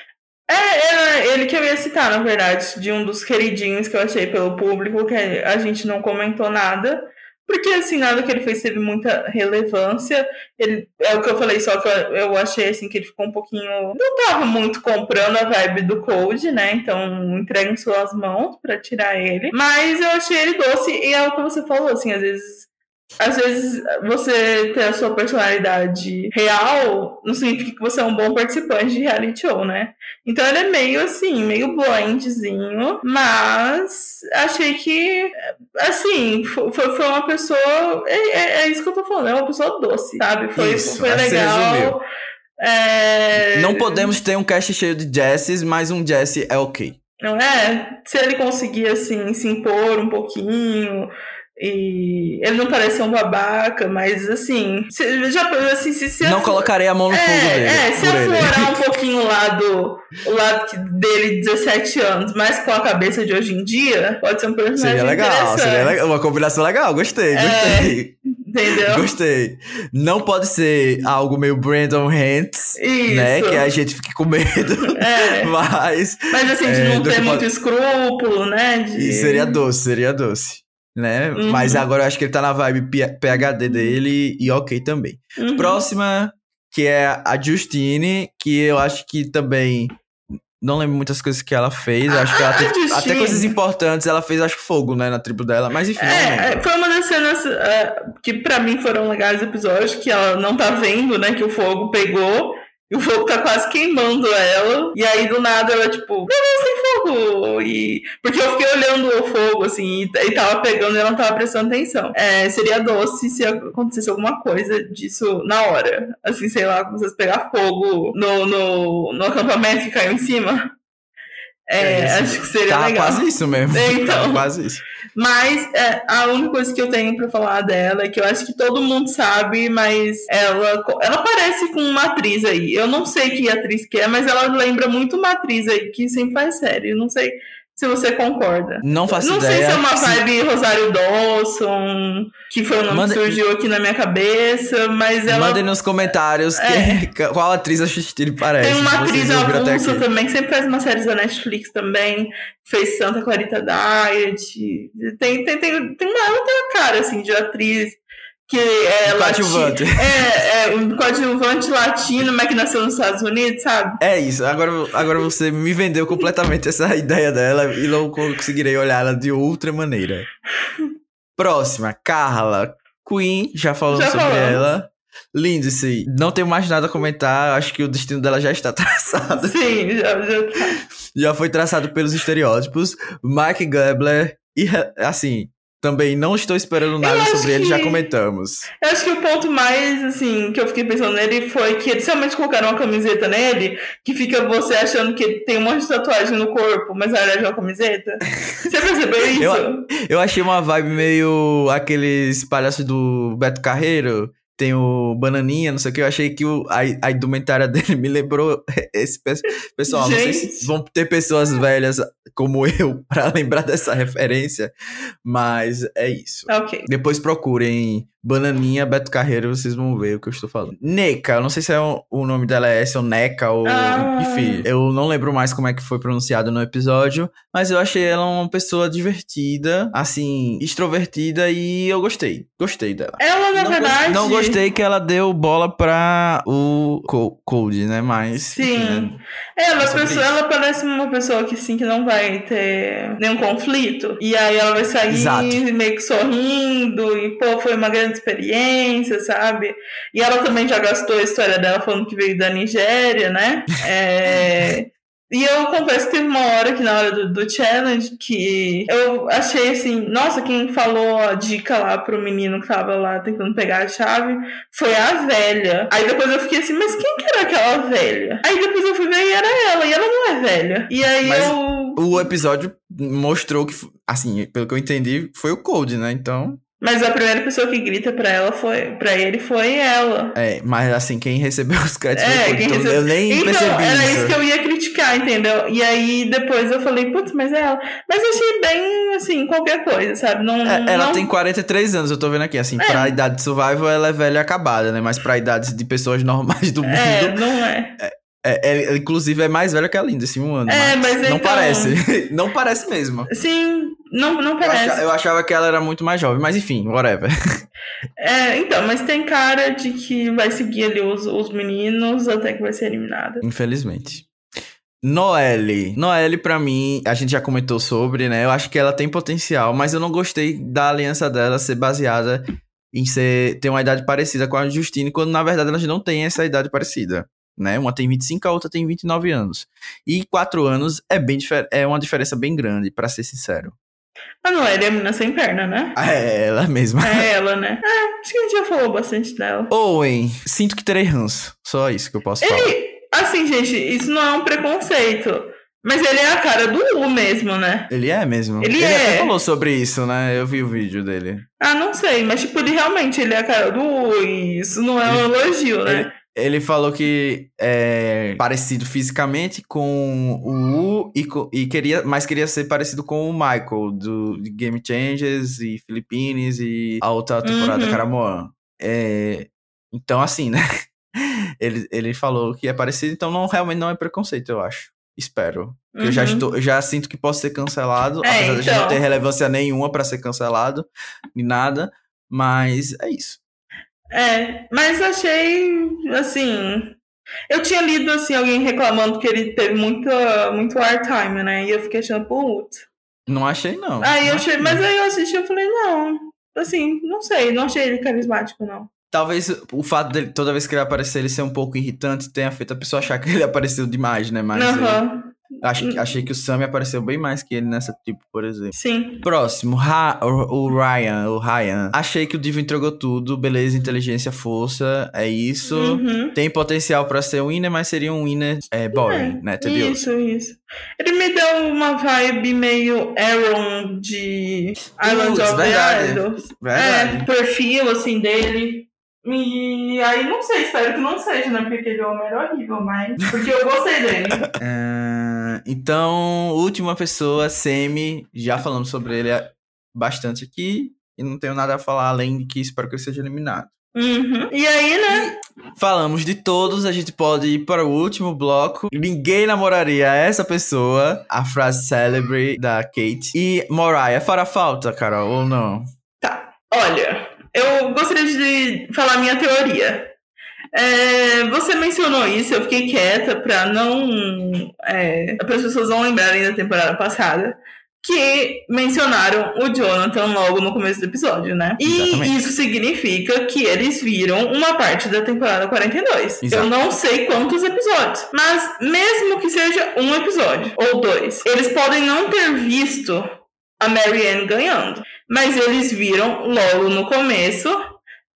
É, ele que eu ia citar, na verdade, de um dos queridinhos que eu achei pelo público, que a gente não comentou nada. Porque, assim, nada que ele fez teve muita relevância. Ele, é o que eu falei, só que eu, achei, assim, que ele ficou um pouquinho... Não tava muito comprando a vibe do Code, né? Então, entrega em suas mãos para tirar ele. Mas eu achei ele doce. E é o que você falou, assim, às vezes às vezes você ter a sua personalidade real não significa que você é um bom participante de reality show, né? Então ele é meio assim, meio blindzinho, mas achei que, assim, foi, foi uma pessoa. É, é, é, isso que eu tô falando, é uma pessoa doce, sabe? Foi, isso, foi legal. É... Não podemos ter um cast cheio de Jesses, mas um Jesse é ok. Não é? Se ele conseguir, assim, se impor um pouquinho e ele não parece um babaca, mas assim, se, já assim, se, se não colocarei a mão no é, fogo dele. É, se aflorar um pouquinho o lado, o lado dele de 17 anos, mas com a cabeça de hoje em dia, pode ser um personagem Seria legal, seria legal, uma combinação legal, gostei, é, gostei. Entendeu? Gostei. Não pode ser algo meio Brandon Hantz, né? Que a gente fique com medo. É. Mas. Mas assim, de é, não ter muito pode... escrúpulo, né? De... seria doce, seria doce né? Uhum. Mas agora eu acho que ele tá na vibe PHD dele e ok também. Uhum. Próxima, que é a Justine, que eu acho que também. Não lembro muitas coisas que ela fez. Ah, acho que ela ah, teve até coisas importantes. Ela fez, acho, fogo, né, na tribo dela. Mas enfim. É, foi uma das cenas uh, que para mim foram legais episódios, que ela não tá vendo, né, que o fogo pegou. E o fogo tá quase queimando ela. E aí, do nada, ela, tipo, meu Deus, fogo! E... Porque eu fiquei olhando o fogo, assim, e, tava pegando e ela não tava prestando atenção. É, seria doce se acontecesse alguma coisa disso na hora. Assim, sei lá, vocês pegar fogo no, no, no acampamento que caiu em cima. É, é acho que seria tá legal. quase isso mesmo. Então, tá quase isso. Mas é, a única coisa que eu tenho para falar dela é que eu acho que todo mundo sabe, mas ela, ela parece com uma atriz aí. Eu não sei que atriz que é, mas ela lembra muito uma atriz aí que sempre faz série. Eu não sei se você concorda. Não faço não ideia. Não sei se é uma vibe Rosário Dawson, que foi o nome Manda... que surgiu aqui na minha cabeça, mas ela... Mandem nos comentários é. que, qual atriz a Justine parece. Tem uma atriz avulsa também, que sempre faz umas séries da Netflix também, fez Santa Clarita Diet, tem, tem, tem, tem uma, ela tem uma cara, assim, de atriz que é coadjuvante. É, é um coadjuvante latino, mas que nasceu nos Estados Unidos, sabe? É isso. Agora, agora você me vendeu completamente essa ideia dela e não conseguirei olhar ela de outra maneira. Próxima, Carla. Queen, já falamos já sobre falamos. ela. Lindsay, não tenho mais nada a comentar. Acho que o destino dela já está traçado. Sim, já, já tá. Já foi traçado pelos estereótipos. Mike Gabler, e assim, também não estou esperando nada sobre ele, já comentamos. Eu acho que o ponto mais, assim, que eu fiquei pensando nele foi que eles realmente colocaram uma camiseta nele que fica você achando que ele tem um monte de tatuagem no corpo, mas na verdade é uma camiseta. Você percebeu isso? Eu, eu achei uma vibe meio aqueles palhaços do Beto Carreiro tem o Bananinha, não sei o que. Eu achei que o, a, a indumentária dele me lembrou esse pessoal. Gente. Não sei se vão ter pessoas velhas como eu para lembrar dessa referência, mas é isso. Ok. Depois procurem Bananinha, Beto Carreiro, vocês vão ver o que eu estou falando. Neca, eu não sei se é o, o nome dela é esse ou Neca ou. Ah. Enfim, eu não lembro mais como é que foi pronunciado no episódio, mas eu achei ela uma pessoa divertida, assim, extrovertida e eu gostei. Gostei dela. Ela, na não verdade. Não gostei que ela deu bola pra o Cold, né? Mas. Sim. Enfim, é, ela, pessoa, ela parece uma pessoa que sim, que não vai ter nenhum conflito. E aí ela vai sair Exato. meio que sorrindo e, pô, foi uma grande experiência, sabe? E ela também já gastou a história dela falando que veio da Nigéria, né? É... E eu confesso que teve uma hora que na hora do, do, challenge que eu achei assim, nossa, quem falou a dica lá pro menino que tava lá tentando pegar a chave foi a velha. Aí depois eu fiquei assim, mas quem que era aquela velha? Aí depois eu fui ver e era ela, e ela não é velha. E aí mas eu. O episódio mostrou que, assim, pelo que eu entendi, foi o Cold, né? Então. Mas a primeira pessoa que grita pra ela foi para ele foi ela. É, mas assim, quem recebeu os créditos é, foi quem então recebe... eu nem então, percebi era isso. isso que eu ia criticar entendeu? E aí depois eu falei, putz, mas é ela. Mas eu achei bem, assim, qualquer coisa, sabe? Não, É, ela não... tem 43 anos, eu tô vendo aqui. Assim, É. pra idade de survival, ela é velha e acabada, né? Mas pra idade de pessoas normais do mundo. É, não é. É, é- inclusive, é mais velha que a Lindsay, um ano. É, mas Não então- parece. não parece mesmo. Sim, não, não Eu, parece. eu achava que ela era muito mais jovem, mas enfim, whatever. É, então, mas tem cara de que vai seguir ali os, os meninos até que vai ser eliminada. Infelizmente. Noelle. Noelle, pra mim, a gente já comentou sobre, né? Eu acho que ela tem potencial, mas eu não gostei da aliança dela ser baseada em ser, ter uma idade parecida com a Justine, quando na verdade elas não têm essa idade parecida. Né? Uma tem 25, a outra tem 29 anos. E 4 anos é, bem é uma diferença bem grande, pra ser sincero. A Noelle é a menina sem perna, né? É ela mesma. É ela, né? É, acho que a gente já falou bastante dela. Owen, sinto que terei ranço. Só isso que eu posso falar. Ele, assim, gente, isso não é um preconceito. Mas ele é a cara do U mesmo, né? Ele é mesmo? Ele até é. falou sobre isso, né? Eu vi o vídeo dele. Ah, não sei, mas tipo, ele realmente ele é a cara do U e isso não é um elogio, né? Ele falou que é parecido fisicamente com o U e, e queria, mas queria ser parecido com o Michael do de Game Changers e Philippines e a outra temporada Uhum. Caramoan. É, então, assim, né? Ele, ele falou que é parecido, então não realmente não é preconceito, eu acho. Espero. Porque Eu, já Uhum. estou, já sinto que posso ser cancelado, É, apesar de a gente não então. ter relevância nenhuma pra ser cancelado, nem nada. Mas é isso. É, mas achei, assim... Eu tinha lido, assim, alguém reclamando que ele teve muita, muito airtime, né? E eu fiquei achando, putz. Não achei, não. Aí eu Não achei, achei. mas aí eu assisti e falei, não, assim, não sei, não achei ele carismático, não. Talvez o fato dele, toda vez que ele aparecer, ele ser um pouco irritante, tenha feito a pessoa achar que ele apareceu demais, né? Mas Aham, eu acho, que- achei que o Sammy apareceu bem mais que ele nessa tipo, por exemplo. sim. Próximo, Ra- o, o Ryan, o Ryan. Achei que o Divo entregou tudo, beleza, inteligência, força, é isso. Uhum. Tem potencial pra ser um winner, mas seria um winner é, boring, É, né? Tedioso. Isso, isso. Ele me deu uma vibe meio Aaron de Island Putz, of verdade. the Idols. Verdade. É, perfil, assim, dele. E aí, não sei, espero que não seja, né? Porque aquele homem era horrível, mas... Porque eu gostei dele. Então, última pessoa, Semi, já falamos sobre ele bastante aqui. E não tenho nada a falar além de que espero que ele seja eliminado. Uhum. E aí, né? Falamos de todos, a gente pode ir para o último bloco. Ninguém namoraria essa pessoa, a frase célebre da Kate. E Mariah, fará falta, Carol, ou não? Olha, eu gostaria de falar minha teoria. É, você mencionou isso, eu fiquei quieta para não. É, para as pessoas não lembrarem da temporada passada. Que mencionaram o Jonathan logo no começo do episódio, né? E Exatamente. isso significa que eles viram uma parte da temporada 42. Exato. Eu não sei quantos episódios, mas mesmo que seja um episódio ou dois, eles podem não ter visto a Marianne ganhando. Mas eles viram logo no começo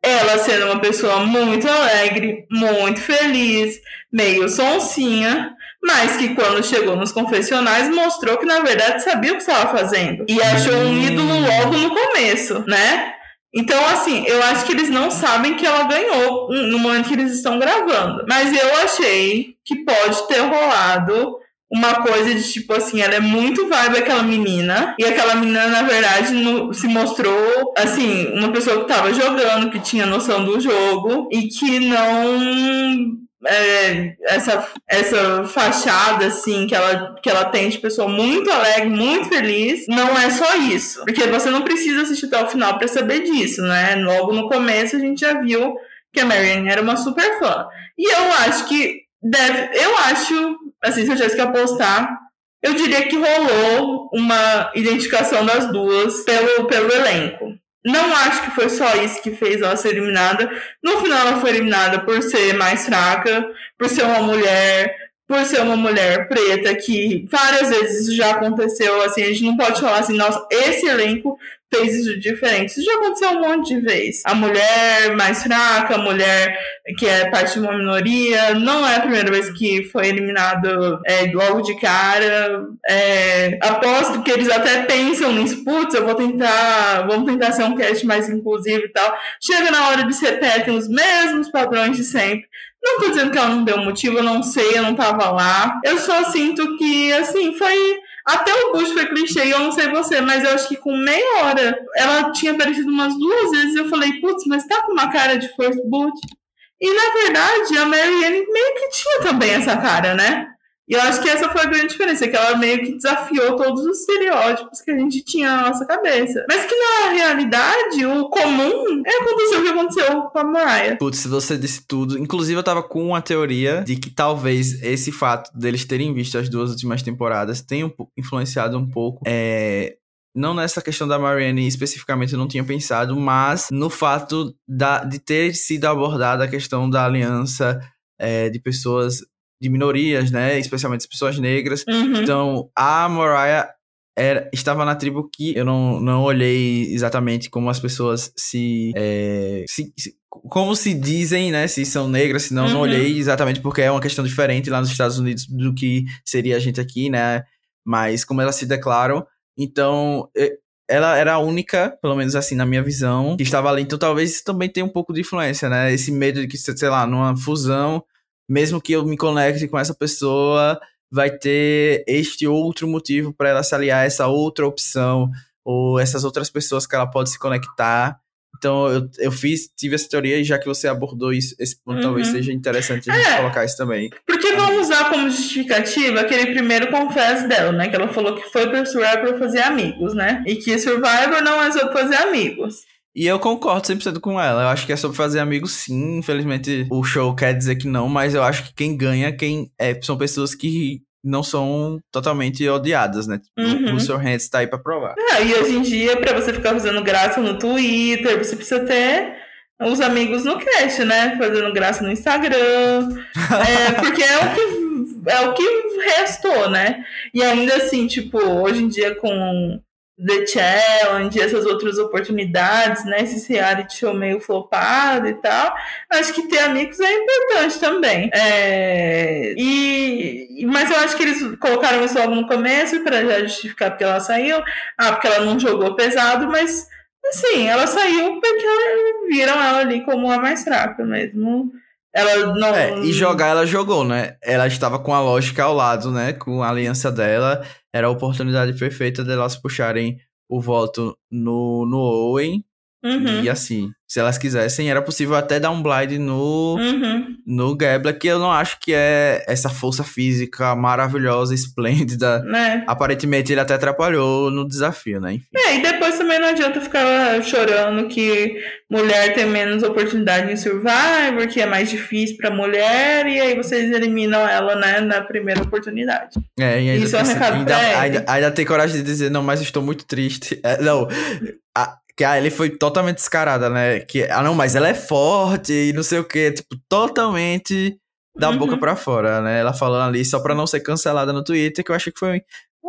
ela sendo uma pessoa muito alegre, muito feliz, meio sonsinha, mas que quando chegou nos confessionais mostrou que na verdade sabia o que estava fazendo. E achou um Hum. ídolo logo no começo, né? Então, assim, eu acho que eles não sabem que ela ganhou no momento que eles estão gravando. Mas eu achei que pode ter rolado uma coisa de tipo assim, ela é muito vibe aquela menina, e aquela menina, na verdade, no- se mostrou assim, uma pessoa que tava jogando, que tinha noção do jogo, e que não. é, essa, essa fachada assim que ela, que ela tem de pessoa muito alegre, muito feliz, não é só isso. Porque você não precisa assistir até o final para saber disso, né? Logo no começo a gente já viu que a Marianne era uma super fã. E eu acho que deve. Eu acho, assim, se eu tivesse que apostar, eu diria que rolou uma identificação das duas pelo, pelo elenco. Não acho que foi só isso que fez ela ser eliminada. No final, ela foi eliminada por ser mais fraca, por ser uma mulher, por ser uma mulher preta, que várias vezes isso já aconteceu. Assim, a gente não pode falar assim, nossa, esse elenco fez isso diferente. Isso já aconteceu um monte de vezes. A mulher mais fraca, a mulher que é parte de uma minoria, não é a primeira vez que foi eliminado é, logo de cara. É, aposto que eles até pensam nisso, putz, eu vou tentar, vamos tentar ser um cast mais inclusivo e tal. Chega na hora de se repetem os mesmos padrões de sempre. Não tô dizendo que ela não deu motivo, eu não sei, eu não tava lá. Eu só sinto que, assim, foi. Até o Bush foi clichê, eu não sei você, mas eu acho que com meia hora ela tinha aparecido umas duas vezes eu falei, putz, mas tá com uma cara de First Boot. E na verdade, a Marianne meio que tinha também essa cara, né? E eu acho que essa foi a grande diferença, que ela meio que desafiou todos os estereótipos que a gente tinha na nossa cabeça. Mas que na realidade, o comum é acontecer o que aconteceu com a Mariah. Putz, você disse tudo. Inclusive, eu tava com uma teoria de que talvez esse fato deles terem visto as duas últimas temporadas tenha influenciado um pouco é, não nessa questão da Marianne especificamente eu não tinha pensado, mas no fato da, de ter sido abordada a questão da aliança é, de pessoas de minorias, né? Especialmente as pessoas negras. Uhum. Então, a Mariah era, estava na tribo que eu não, não olhei exatamente como as pessoas se, é, se, se, Como se dizem, né? Se são negras, se não, uhum. não olhei exatamente porque é uma questão diferente lá nos Estados Unidos do que seria a gente aqui, né? Mas como elas se declaram. Então, ela era a única, pelo menos assim, na minha visão, que estava ali. Então, talvez isso também tenha um pouco de influência, né? Esse medo de que, sei lá, numa fusão mesmo que eu me conecte com essa pessoa, vai ter este outro motivo para ela se aliar a essa outra opção, ou essas outras pessoas que ela pode se conectar. Então, eu, eu fiz, tive essa teoria, e já que você abordou isso, esse ponto, uhum. talvez seja interessante a gente é, colocar isso também. Porque vamos usar como justificativa aquele primeiro confesso dela, né? Que ela falou que foi para Survivor fazer amigos, né? E que Survivor não é sobre fazer amigos. E eu concordo 100% com ela. Eu acho que é sobre fazer amigos, sim. Infelizmente, o show quer dizer que não, mas eu acho que quem ganha quem é, são pessoas que não são totalmente odiadas, né? Tipo, uhum. O seu Hands tá aí pra provar. Ah, e hoje em dia, pra você ficar fazendo graça no Twitter, você precisa ter os amigos no cast, né? Fazendo graça no Instagram. é, porque é o que é o que restou, né? E ainda assim, tipo, hoje em dia com The Challenge, essas outras oportunidades, né? Esse reality show meio flopado e tal. Acho que ter amigos é importante também. É... E... Mas eu acho que eles colocaram isso logo no começo para já justificar porque ela saiu. Ah, porque ela não jogou pesado, mas assim, ela saiu porque viram ela ali como a mais fraca mesmo. Ela não. É, e jogar ela jogou, né? Ela estava com a lógica ao lado, né? Com a aliança dela. Era a oportunidade perfeita delas puxarem o voto no, no Owen. Uhum. E assim, se elas quisessem, era possível até dar um blind no, uhum. no Gabler, que eu não acho que é essa força física maravilhosa, esplêndida. É. Aparentemente ele até atrapalhou no desafio, né? Enfim. É, e depois também não adianta ficar chorando que mulher tem menos oportunidade em Survivor, que é mais difícil pra mulher, e aí vocês eliminam ela, né, na primeira oportunidade. É, e ainda, Isso é um recado ainda, ainda, ainda, tem coragem de dizer, não, mas estou muito triste. É, não, a, que a ele foi totalmente descarada, né? Que, ah, não, mas ela é forte e não sei o quê. Tipo, totalmente da uhum. boca para fora, né? Ela falando ali só pra não ser cancelada no Twitter, que eu achei que foi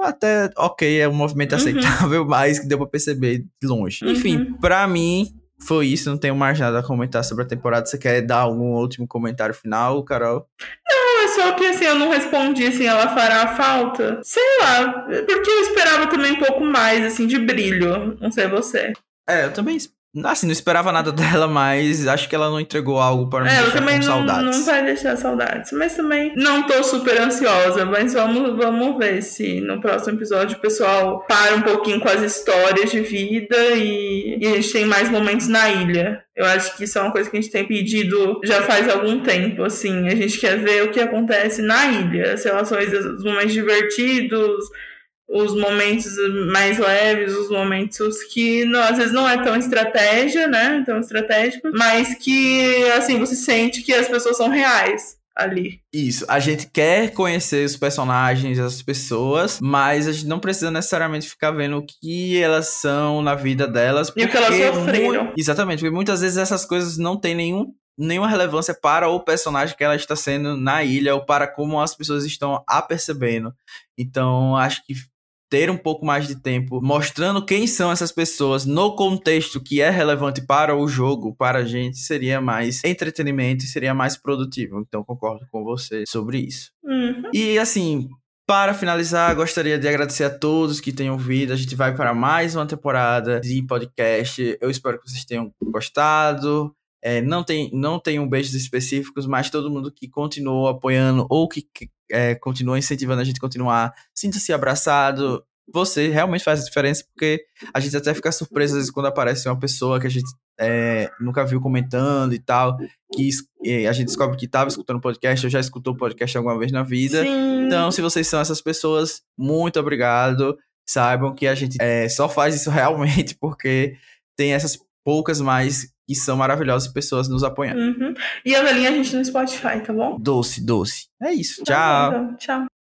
até ok, é um movimento uhum. aceitável, mas que deu pra perceber de longe. Uhum. Enfim, pra mim, foi isso. Não tenho mais nada a comentar sobre a temporada. Você quer dar algum último comentário final, Carol? Não, é só que assim, eu não respondi assim, ela fará falta. Sei lá, porque eu esperava também um pouco mais, assim, de brilho. Não sei você. É, eu também. Assim, não esperava nada dela, mas acho que ela não entregou algo para me é, deixar também com não, saudades. não vai deixar saudades. Mas também não tô super ansiosa. Mas vamos, vamos ver se no próximo episódio o pessoal para um pouquinho com as histórias de vida e, e a gente tem mais momentos na ilha. Eu acho que isso é uma coisa que a gente tem pedido já faz algum tempo, assim. A gente quer ver o que acontece na ilha, as relações, os momentos divertidos, os momentos mais leves, os momentos que não, às vezes não é tão estratégia, né? Tão estratégico, mas que assim você sente que as pessoas são reais ali. Isso, a gente quer conhecer os personagens, as pessoas, mas a gente não precisa necessariamente ficar vendo o que elas são na vida delas. E o que elas sofreram. Exatamente, porque muitas vezes essas coisas não têm nenhum nenhuma relevância para o personagem que ela está sendo na ilha ou para como as pessoas estão apercebendo. Então, acho que ter um pouco mais de tempo mostrando quem são essas pessoas no contexto que é relevante para o jogo, para a gente, seria mais entretenimento e seria mais produtivo. Então, concordo com você sobre isso. Uhum. E assim, para finalizar, gostaria de agradecer a todos que tenham ouvido. A gente vai para mais uma temporada de podcast. Eu espero que vocês tenham gostado. É, não, tem, não tem um beijos específicos, mas todo mundo que continuou apoiando ou que, que é, continua incentivando a gente a continuar, sinta-se abraçado. Você realmente faz a diferença, porque a gente até fica surpreso às vezes quando aparece uma pessoa que a gente é, nunca viu comentando e tal, que a gente descobre que estava escutando o podcast, ou já escutou o podcast alguma vez na vida. Sim. Então, se vocês são essas pessoas, muito obrigado. Saibam que a gente é, só faz isso realmente porque tem essas poucas mais que são maravilhosas pessoas nos apoiando. Uhum. E avalie a gente no Spotify, tá bom? Doce, doce. É isso. Tá Tchau. bom, então. Tchau.